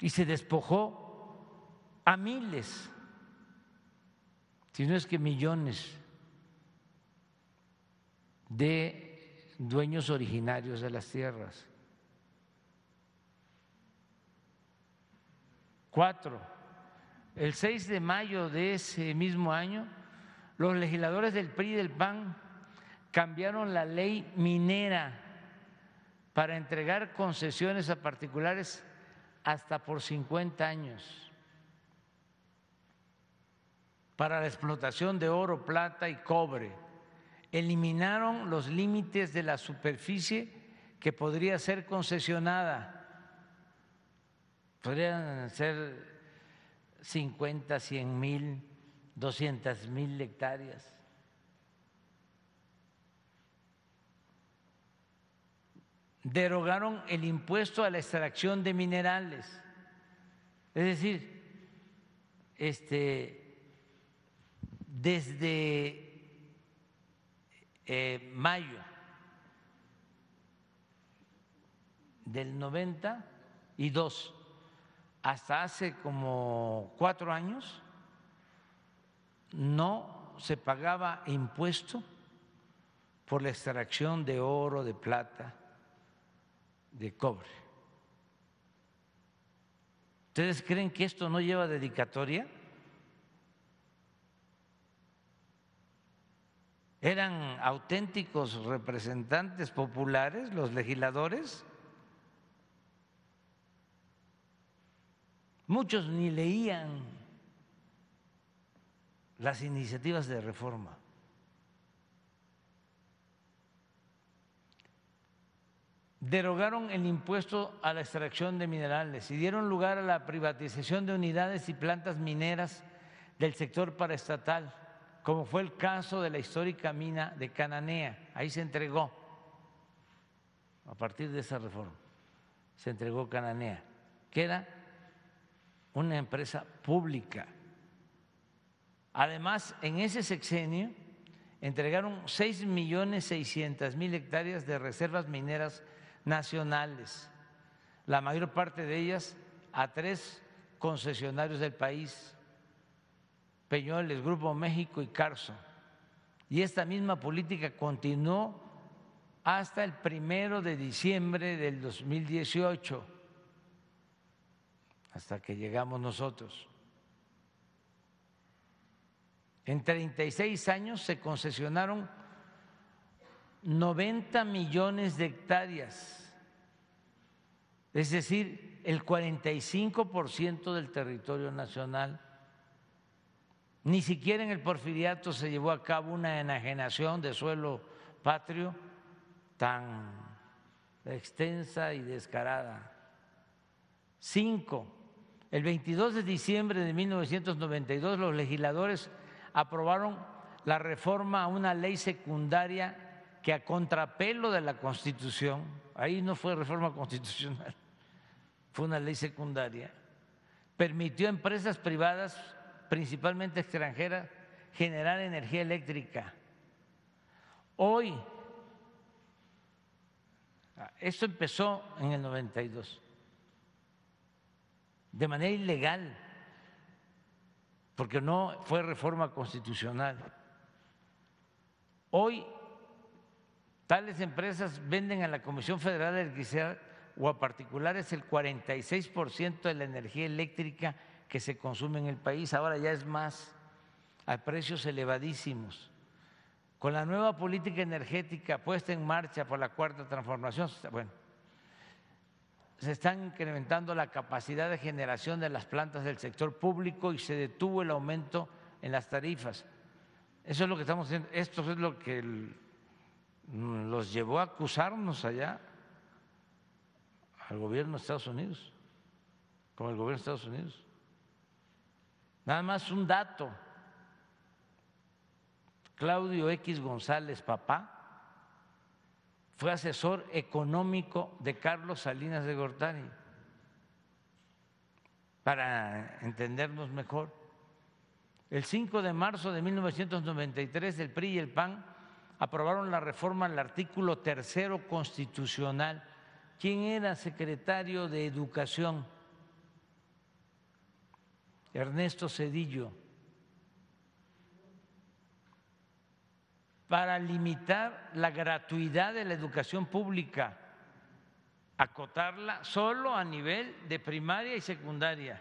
y se despojó a miles, si no es que millones de dueños originarios de las tierras. Cuatro, el 6 de mayo de ese mismo año, los legisladores del PRI y del PAN cambiaron la ley minera para entregar concesiones a particulares hasta por 50 años para la explotación de oro, plata y cobre eliminaron los límites de la superficie que podría ser concesionada. Podrían ser 50, 100 mil, 200 mil hectáreas. Derogaron el impuesto a la extracción de minerales. Es decir, este, desde eh, mayo del 92 hasta hace como cuatro años no se pagaba impuesto por la extracción de oro, de plata, de cobre. ¿Ustedes creen que esto no lleva dedicatoria? eran auténticos representantes populares, los legisladores. Muchos ni leían las iniciativas de reforma. Derogaron el impuesto a la extracción de minerales y dieron lugar a la privatización de unidades y plantas mineras del sector paraestatal como fue el caso de la histórica mina de Cananea. Ahí se entregó, a partir de esa reforma, se entregó Cananea, que era una empresa pública. Además, en ese sexenio entregaron 6 millones 600 mil hectáreas de reservas mineras nacionales, la mayor parte de ellas a tres concesionarios del país, Peñoles, Grupo México y Carso. Y esta misma política continuó hasta el primero de diciembre del 2018, hasta que llegamos nosotros. En 36 años se concesionaron 90 millones de hectáreas, es decir, el 45% del territorio nacional. Ni siquiera en el porfiriato se llevó a cabo una enajenación de suelo patrio tan extensa y descarada. Cinco, el 22 de diciembre de 1992 los legisladores aprobaron la reforma a una ley secundaria que a contrapelo de la Constitución, ahí no fue reforma constitucional, *laughs* fue una ley secundaria, permitió a empresas privadas, principalmente extranjeras, generar energía eléctrica. Hoy, esto empezó en el 92, de manera ilegal porque no fue reforma constitucional. Hoy tales empresas venden a la Comisión Federal de Electricidad o a particulares el 46% de la energía eléctrica que se consume en el país. Ahora ya es más, a precios elevadísimos. Con la nueva política energética puesta en marcha por la cuarta transformación, bueno, se está incrementando la capacidad de generación de las plantas del sector público y se detuvo el aumento en las tarifas. Eso es lo que estamos haciendo. Esto es lo que los llevó a acusarnos allá al gobierno de Estados Unidos, con el gobierno de Estados Unidos. Nada más un dato. Claudio X González, papá, fue asesor económico de Carlos Salinas de Gortari, para entendernos mejor. El 5 de marzo de 1993 el PRI y el PAN aprobaron la reforma al artículo tercero constitucional. ¿Quién era secretario de Educación? Ernesto Cedillo. Para limitar la gratuidad de la educación pública, acotarla solo a nivel de primaria y secundaria.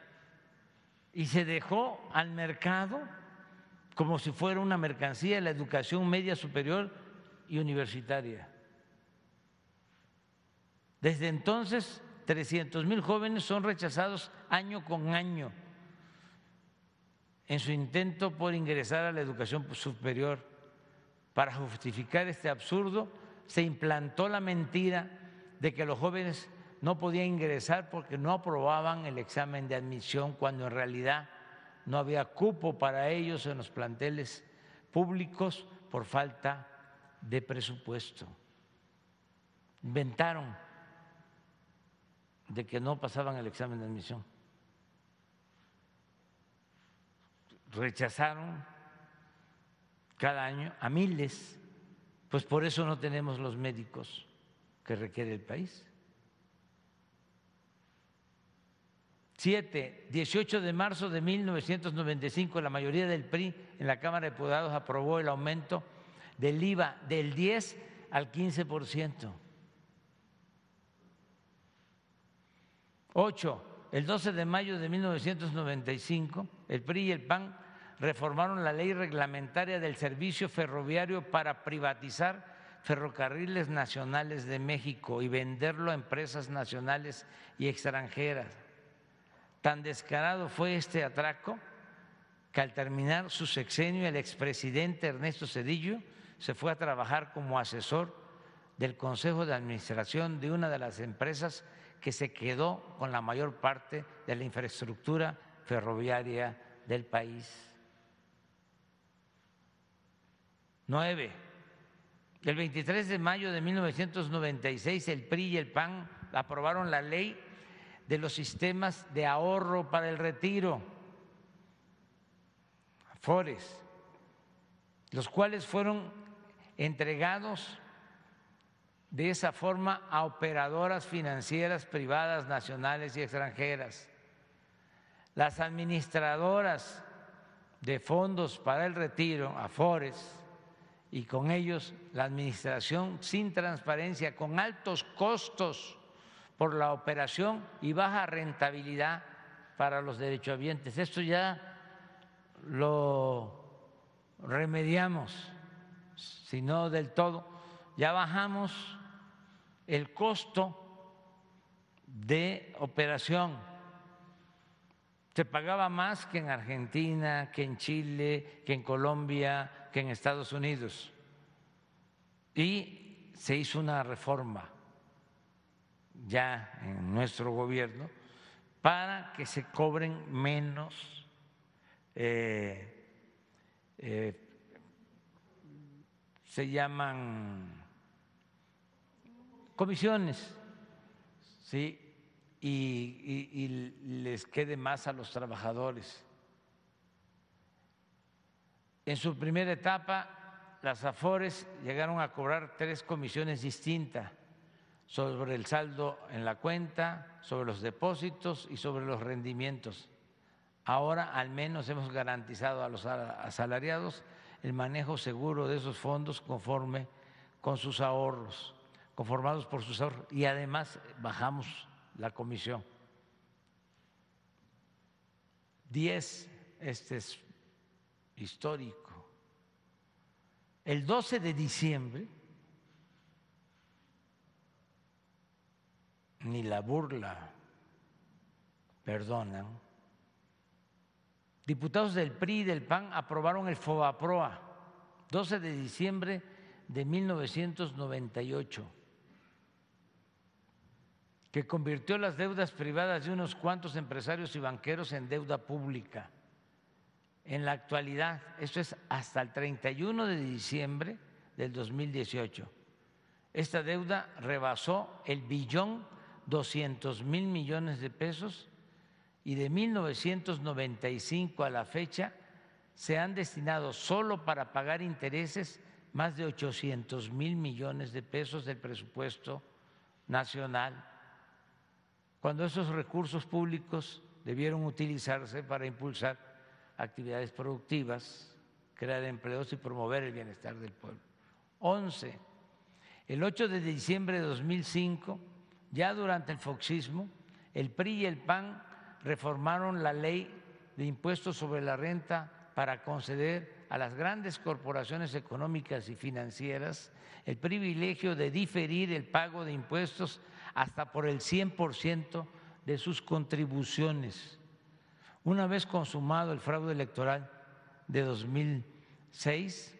Y se dejó al mercado como si fuera una mercancía la educación media superior y universitaria. Desde entonces, 300 mil jóvenes son rechazados año con año en su intento por ingresar a la educación superior para justificar este absurdo, se implantó la mentira de que los jóvenes no podían ingresar porque no aprobaban el examen de admisión, cuando en realidad no había cupo para ellos en los planteles públicos por falta de presupuesto. Inventaron de que no pasaban el examen de admisión. Rechazaron cada año a miles, pues por eso no tenemos los médicos que requiere el país. Siete, 18 de marzo de 1995, la mayoría del PRI en la Cámara de Diputados aprobó el aumento del IVA del 10 al 15%. Ocho, el 12 de mayo de 1995, el PRI y el PAN reformaron la ley reglamentaria del servicio ferroviario para privatizar ferrocarriles nacionales de México y venderlo a empresas nacionales y extranjeras. Tan descarado fue este atraco que al terminar su sexenio el expresidente Ernesto Cedillo se fue a trabajar como asesor del Consejo de Administración de una de las empresas que se quedó con la mayor parte de la infraestructura ferroviaria del país. Nueve. El 23 de mayo de 1996 el PRI y el PAN aprobaron la ley de los sistemas de ahorro para el retiro, Afores, los cuales fueron entregados de esa forma a operadoras financieras privadas nacionales y extranjeras. Las administradoras de fondos para el retiro, AFORES, y con ellos la administración sin transparencia, con altos costos por la operación y baja rentabilidad para los derechohabientes. Esto ya lo remediamos, si no del todo, ya bajamos el costo de operación. Se pagaba más que en Argentina, que en Chile, que en Colombia, que en Estados Unidos. Y se hizo una reforma ya en nuestro gobierno para que se cobren menos eh, eh, se llaman comisiones, ¿sí? Y, les quede más a los trabajadores. En su primera etapa, las AFORES llegaron a cobrar tres comisiones distintas sobre el saldo en la cuenta, sobre los depósitos y sobre los rendimientos. Ahora al menos hemos garantizado a los asalariados el manejo seguro de esos fondos conforme con sus ahorros conformados por sus ahorros y además bajamos la comisión. Diez, este es histórico. El 12 de diciembre, ni la burla perdonan, diputados del PRI y del PAN aprobaron el FOBAPROA, 12 de diciembre de 1998 que convirtió las deudas privadas de unos cuantos empresarios y banqueros en deuda pública. En la actualidad, esto es hasta el 31 de diciembre del 2018, esta deuda rebasó el billón 200 mil millones de pesos y de 1995 a la fecha se han destinado solo para pagar intereses más de 800 mil millones de pesos del presupuesto nacional. Cuando esos recursos públicos debieron utilizarse para impulsar actividades productivas, crear empleos y promover el bienestar del pueblo. Once, el 8 de diciembre de 2005, ya durante el foxismo, el PRI y el PAN reformaron la ley de impuestos sobre la renta para conceder a las grandes corporaciones económicas y financieras el privilegio de diferir el pago de impuestos hasta por el 100% de sus contribuciones. Una vez consumado el fraude electoral de 2006,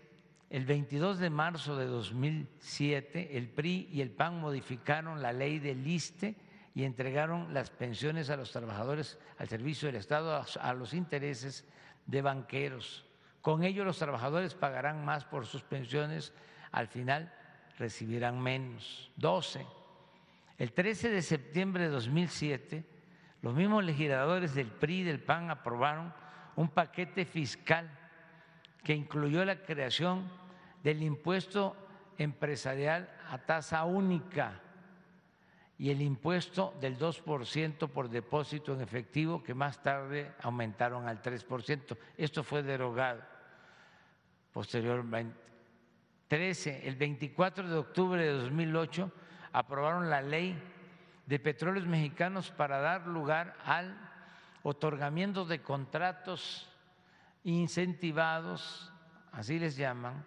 el 22 de marzo de 2007, el PRI y el PAN modificaron la ley del ISTE y entregaron las pensiones a los trabajadores al servicio del Estado a los intereses de banqueros. Con ello los trabajadores pagarán más por sus pensiones, al final recibirán menos. 12 el 13 de septiembre de 2007, los mismos legisladores del PRI y del PAN aprobaron un paquete fiscal que incluyó la creación del impuesto empresarial a tasa única y el impuesto del 2% por depósito en efectivo que más tarde aumentaron al 3%. Esto fue derogado posteriormente. 13. El 24 de octubre de 2008 aprobaron la ley de petróleos mexicanos para dar lugar al otorgamiento de contratos incentivados, así les llaman,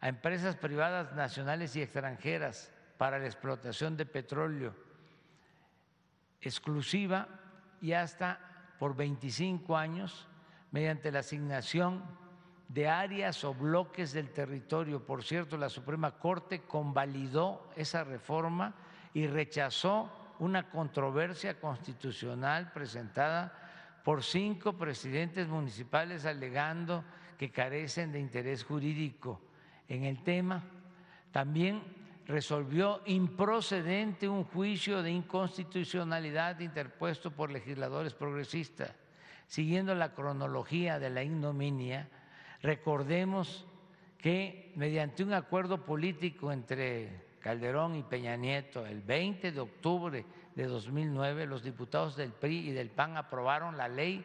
a empresas privadas nacionales y extranjeras para la explotación de petróleo exclusiva y hasta por 25 años mediante la asignación de áreas o bloques del territorio. Por cierto, la Suprema Corte convalidó esa reforma y rechazó una controversia constitucional presentada por cinco presidentes municipales alegando que carecen de interés jurídico en el tema. También resolvió improcedente un juicio de inconstitucionalidad interpuesto por legisladores progresistas. Siguiendo la cronología de la ignominia, recordemos que mediante un acuerdo político entre Calderón y Peña Nieto, el 20 de octubre de 2009, los diputados del PRI y del PAN aprobaron la ley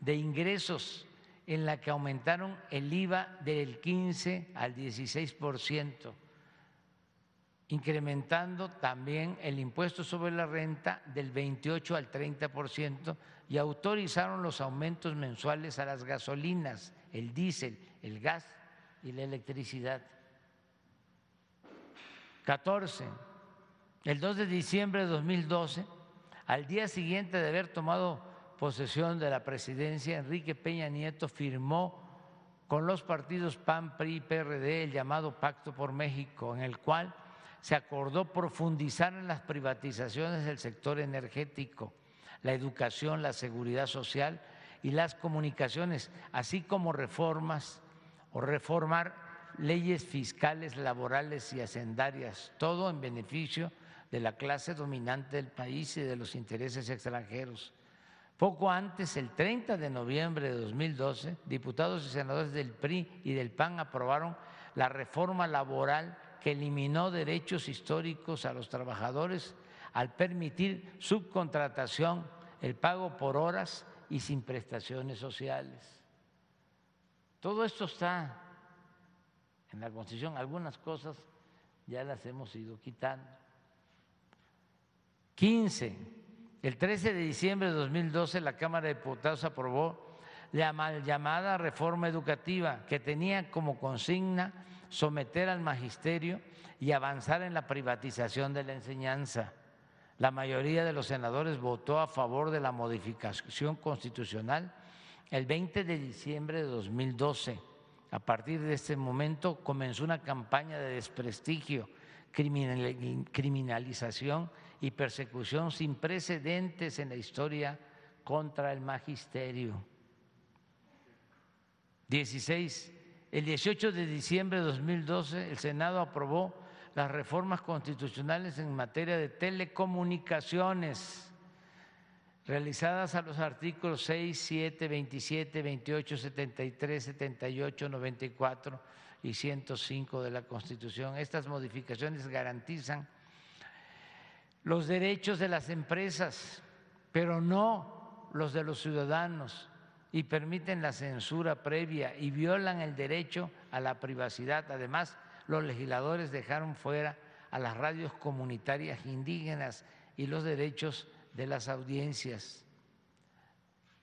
de ingresos en la que aumentaron el IVA del 15 al 16 por ciento incrementando también el impuesto sobre la renta del 28 al 30 por ciento y autorizaron los aumentos mensuales a las gasolinas, el diésel, el gas y la electricidad. 14. El 2 de diciembre de 2012, al día siguiente de haber tomado posesión de la presidencia, Enrique Peña Nieto firmó con los partidos PAN, PRI y PRD el llamado Pacto por México, en el cual se acordó profundizar en las privatizaciones del sector energético, la educación, la seguridad social y las comunicaciones, así como reformas o reformar leyes fiscales, laborales y hacendarias, todo en beneficio de la clase dominante del país y de los intereses extranjeros. Poco antes, el 30 de noviembre de 2012, diputados y senadores del PRI y del PAN aprobaron la reforma laboral que eliminó derechos históricos a los trabajadores al permitir subcontratación, el pago por horas y sin prestaciones sociales. Todo esto está en la Constitución, algunas cosas ya las hemos ido quitando. 15. El 13 de diciembre de 2012 la Cámara de Diputados aprobó la mal llamada reforma educativa que tenía como consigna someter al magisterio y avanzar en la privatización de la enseñanza. La mayoría de los senadores votó a favor de la modificación constitucional el 20 de diciembre de 2012. A partir de este momento comenzó una campaña de desprestigio, criminalización y persecución sin precedentes en la historia contra el magisterio. 16 el 18 de diciembre de 2012 el Senado aprobó las reformas constitucionales en materia de telecomunicaciones realizadas a los artículos 6, 7, 27, 28, 73, 78, 94 y 105 de la Constitución. Estas modificaciones garantizan los derechos de las empresas, pero no los de los ciudadanos y permiten la censura previa y violan el derecho a la privacidad. Además, los legisladores dejaron fuera a las radios comunitarias indígenas y los derechos de las audiencias.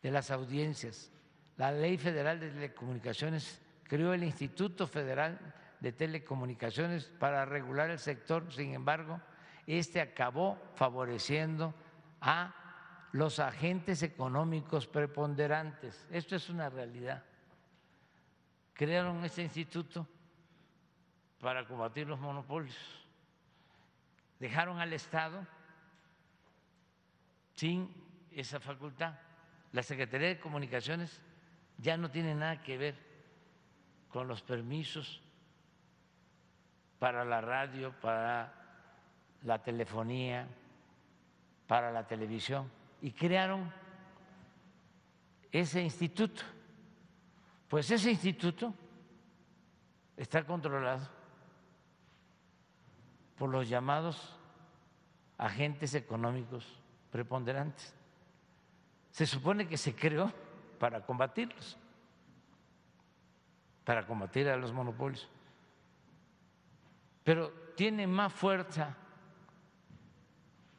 De las audiencias. La Ley Federal de Telecomunicaciones creó el Instituto Federal de Telecomunicaciones para regular el sector. Sin embargo, este acabó favoreciendo a los agentes económicos preponderantes. Esto es una realidad. Crearon este instituto para combatir los monopolios. Dejaron al Estado sin esa facultad. La Secretaría de Comunicaciones ya no tiene nada que ver con los permisos para la radio, para la telefonía, para la televisión y crearon ese instituto. Pues ese instituto está controlado por los llamados agentes económicos preponderantes. Se supone que se creó para combatirlos, para combatir a los monopolios. Pero tiene más fuerza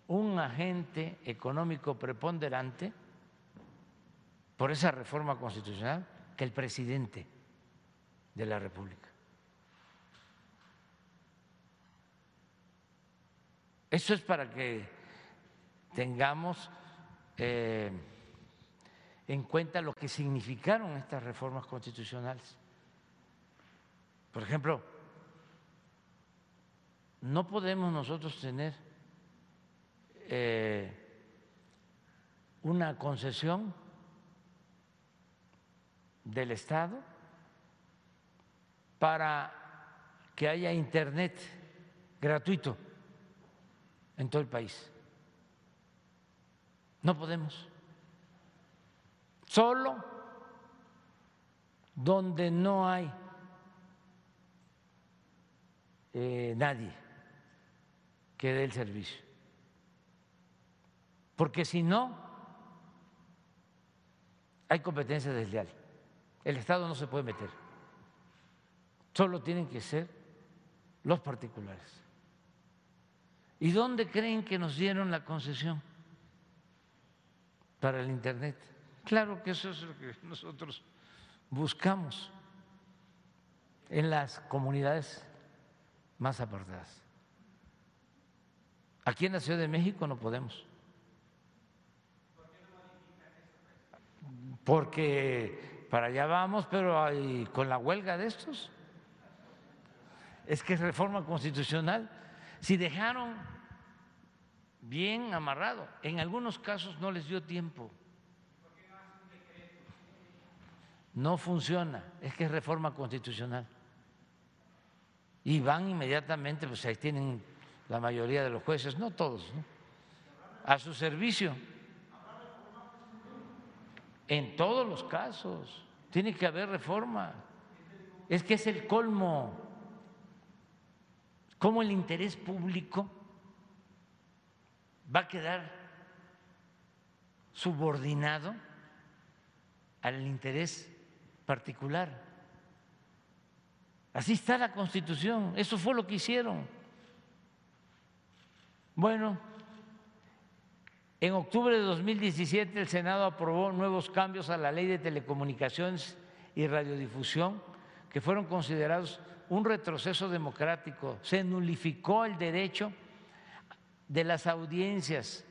un agente económico preponderante por esa reforma constitucional que el presidente de la República. Eso es para que tengamos eh, en cuenta lo que significaron estas reformas constitucionales. Por ejemplo, no podemos nosotros tener eh, una concesión del Estado para que haya Internet gratuito en todo el país. No podemos. Solo donde no hay eh, nadie que dé el servicio. Porque si no, hay competencia desleal. El Estado no se puede meter. Solo tienen que ser los particulares. ¿Y dónde creen que nos dieron la concesión para el Internet? Claro que eso es lo que nosotros buscamos en las comunidades más apartadas. Aquí en la Ciudad de México no podemos. Porque para allá vamos, pero con la huelga de estos. Es que es reforma constitucional. Si dejaron bien amarrado, en algunos casos no les dio tiempo. No funciona, es que es reforma constitucional. Y van inmediatamente, pues ahí tienen la mayoría de los jueces, no todos, a su servicio. En todos los casos, tiene que haber reforma. Es que es el colmo. ¿Cómo el interés público va a quedar subordinado al interés particular. Así está la Constitución, eso fue lo que hicieron. Bueno, en octubre de 2017 el Senado aprobó nuevos cambios a la ley de telecomunicaciones y radiodifusión que fueron considerados un retroceso democrático. Se nulificó el derecho de las audiencias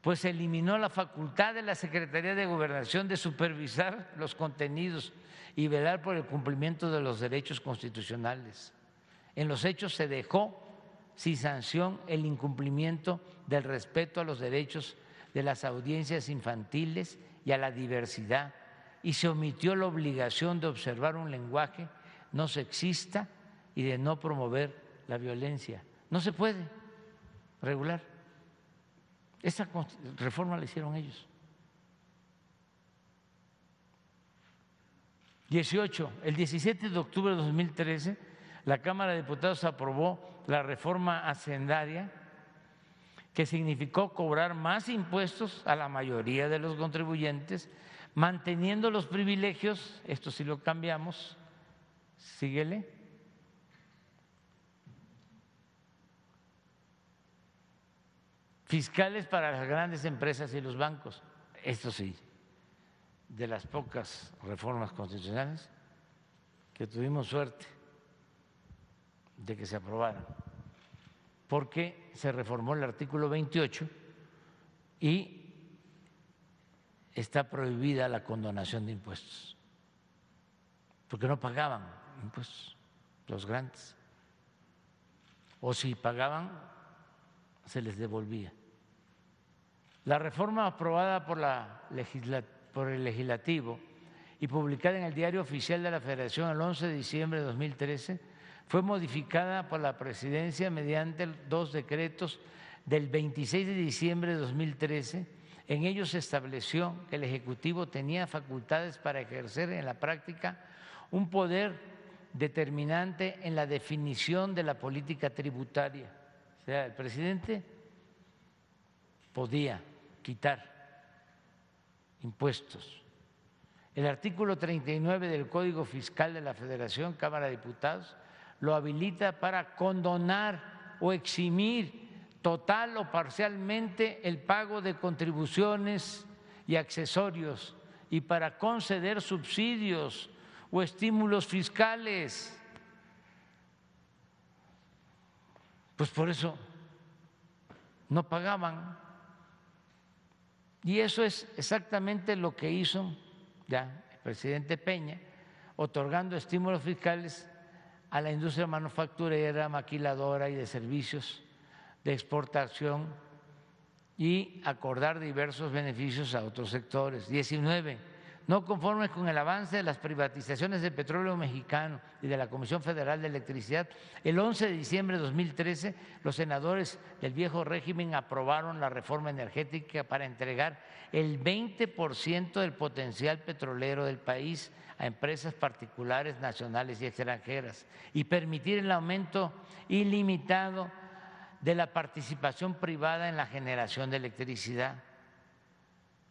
pues eliminó la facultad de la Secretaría de Gobernación de supervisar los contenidos y velar por el cumplimiento de los derechos constitucionales. En los hechos se dejó sin sanción el incumplimiento del respeto a los derechos de las audiencias infantiles y a la diversidad y se omitió la obligación de observar un lenguaje no sexista y de no promover la violencia. No se puede regular. Esa reforma la hicieron ellos. 18. El 17 de octubre de 2013, la Cámara de Diputados aprobó la reforma hacendaria que significó cobrar más impuestos a la mayoría de los contribuyentes, manteniendo los privilegios, esto sí lo cambiamos, síguele, fiscales para las grandes empresas y los bancos. Esto sí, de las pocas reformas constitucionales que tuvimos suerte de que se aprobaran, porque se reformó el artículo 28 y está prohibida la condonación de impuestos, porque no pagaban impuestos los grandes, o si pagaban, se les devolvía. La reforma aprobada por, el legislativo y publicada en el Diario Oficial de la Federación el 11 de diciembre de 2013 fue modificada por la presidencia mediante dos decretos del 26 de diciembre de 2013. En ellos se estableció que el Ejecutivo tenía facultades para ejercer en la práctica un poder determinante en la definición de la política tributaria. O sea, el presidente podía quitar impuestos. El artículo 39 del Código Fiscal de la Federación, Cámara de Diputados, lo habilita para condonar o eximir total o parcialmente el pago de contribuciones y accesorios y para conceder subsidios o estímulos fiscales. Pues por eso no pagaban y eso es exactamente lo que hizo ya el presidente Peña, otorgando estímulos fiscales a la industria manufacturera, maquiladora y de servicios de exportación y acordar diversos beneficios a otros sectores. 19. No conformes con el avance de las privatizaciones del petróleo mexicano y de la Comisión Federal de Electricidad, el 11 de diciembre de 2013 los senadores del viejo régimen aprobaron la reforma energética para entregar el 20% del potencial petrolero del país a empresas particulares, nacionales y extranjeras y permitir el aumento ilimitado de la participación privada en la generación de electricidad.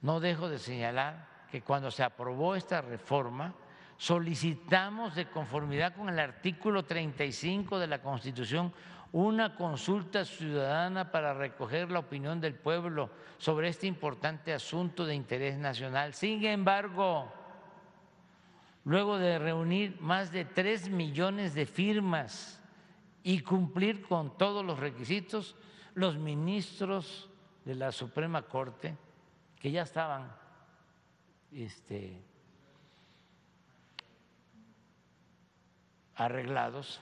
No dejo de señalar que cuando se aprobó esta reforma solicitamos de conformidad con el artículo 35 de la Constitución una consulta ciudadana para recoger la opinión del pueblo sobre este importante asunto de interés nacional. Sin embargo, luego de reunir más de tres millones de firmas y cumplir con todos los requisitos, los ministros de la Suprema Corte, que ya estaban este, arreglados,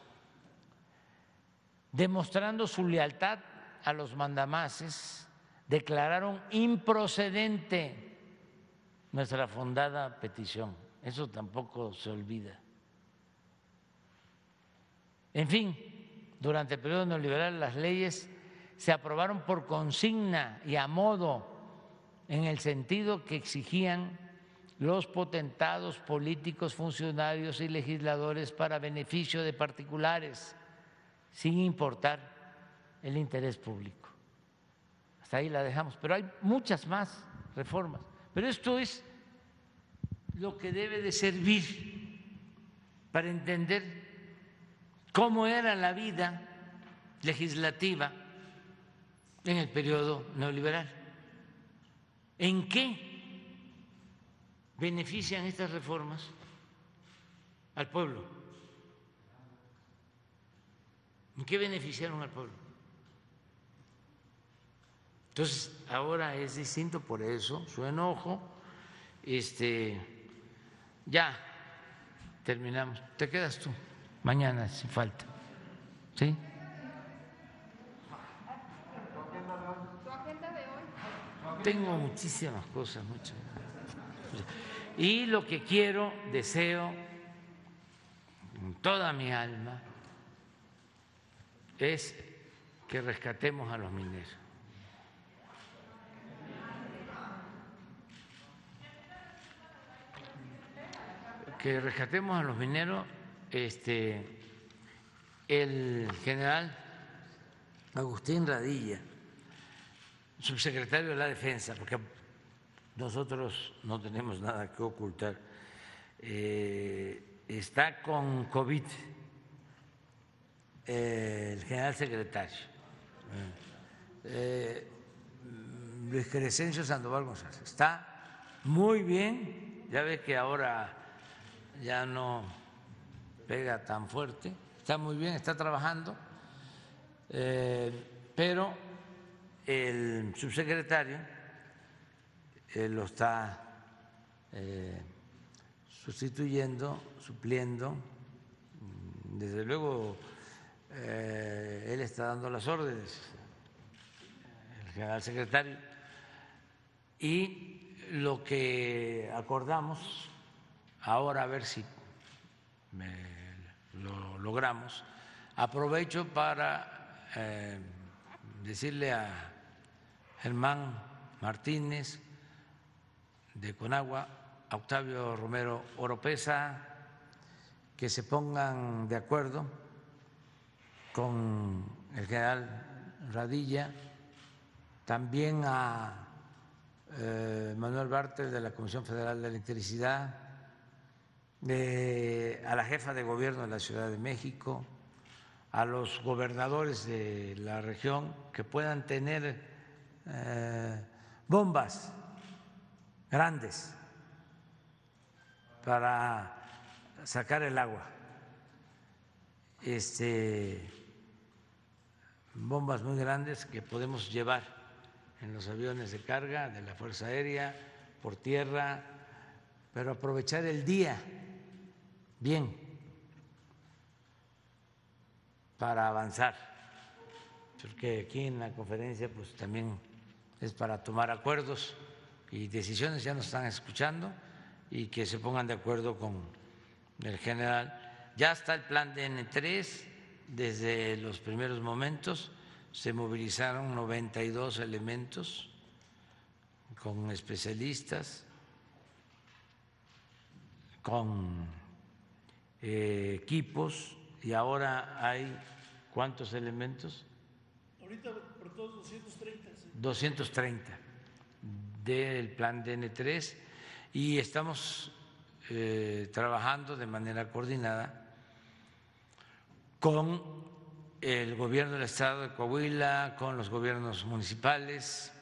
demostrando su lealtad a los mandamases, declararon improcedente nuestra fundada petición. Eso tampoco se olvida. En fin, durante el periodo neoliberal las leyes se aprobaron por consigna y a modo en el sentido que exigían los potentados políticos, funcionarios y legisladores para beneficio de particulares, sin importar el interés público. Hasta ahí la dejamos, pero hay muchas más reformas. Pero esto es lo que debe de servir para entender cómo era la vida legislativa en el periodo neoliberal. ¿En qué benefician estas reformas al pueblo? ¿En qué beneficiaron al pueblo? Entonces, ahora es distinto por eso, su enojo. Este, ya terminamos. Te quedas tú mañana si falta. ¿Sí? Tengo muchísimas cosas, muchas. Y lo que quiero, deseo, con toda mi alma, es que rescatemos a los mineros. Que rescatemos a los mineros, este, el general Agustín Radilla, subsecretario de la Defensa, porque nosotros no tenemos nada que ocultar. Eh, está con COVID eh, el general secretario, eh, Luis Crescencio Sandoval González. Está muy bien, ya ve que ahora ya no pega tan fuerte, está muy bien, está trabajando, pero el subsecretario lo está eh, sustituyendo, supliendo. Desde luego, eh, él está dando las órdenes, el general secretario, y lo que acordamos, ahora a ver si lo logramos, aprovecho para eh, decirle a Germán Martínez, de Conagua, Octavio Romero Oropesa, que se pongan de acuerdo con el general Radilla, también a eh, Manuel Bartel de la Comisión Federal de Electricidad, a la jefa de gobierno de la Ciudad de México, a los gobernadores de la región que puedan tener eh, bombas grandes para sacar el agua. Este, bombas muy grandes que podemos llevar en los aviones de carga de la Fuerza Aérea, por tierra, pero aprovechar el día bien para avanzar, porque aquí en la conferencia pues también es para tomar acuerdos y decisiones ya nos están escuchando y que se pongan de acuerdo con el general. Ya está el plan DN3 desde los primeros momentos, se movilizaron 92 elementos con especialistas, con eh, equipos y ahora hay cuántos elementos? Ahorita por todos 230. 230 del plan DN3 y estamos eh, trabajando de manera coordinada con el gobierno del estado de Coahuila, con los gobiernos municipales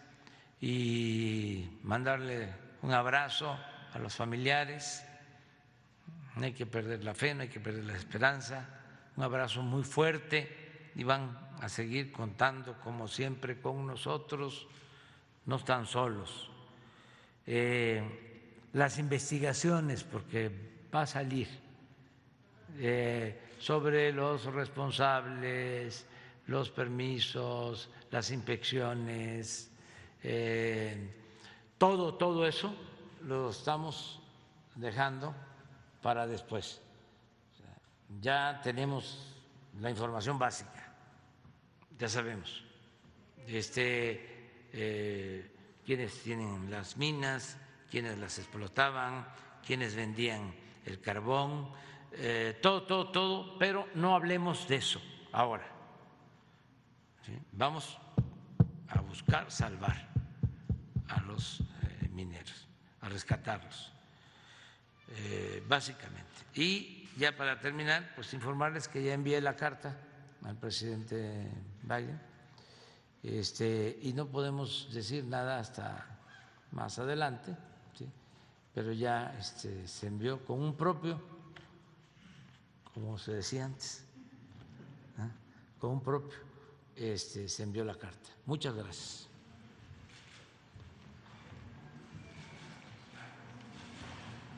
y mandarle un abrazo a los familiares. No hay que perder la fe, no hay que perder la esperanza. Un abrazo muy fuerte y van a seguir contando como siempre con nosotros. No están solos. Eh, las investigaciones, porque va a salir eh, sobre los responsables, los permisos, las inspecciones, eh, todo, todo eso lo estamos dejando para después. Ya tenemos la información básica, ya sabemos este, quiénes tienen las minas, quiénes las explotaban, quiénes vendían el carbón, eh, todo, todo, todo, pero no hablemos de eso ahora. Vamos a buscar salvar a los eh, mineros, a rescatarlos, eh, básicamente. Y ya para terminar, pues informarles que ya envié la carta al presidente Biden este, y no podemos decir nada hasta más adelante, pero ya este, se envió con un propio, como se decía antes, con un propio, este, se envió la carta. Muchas gracias.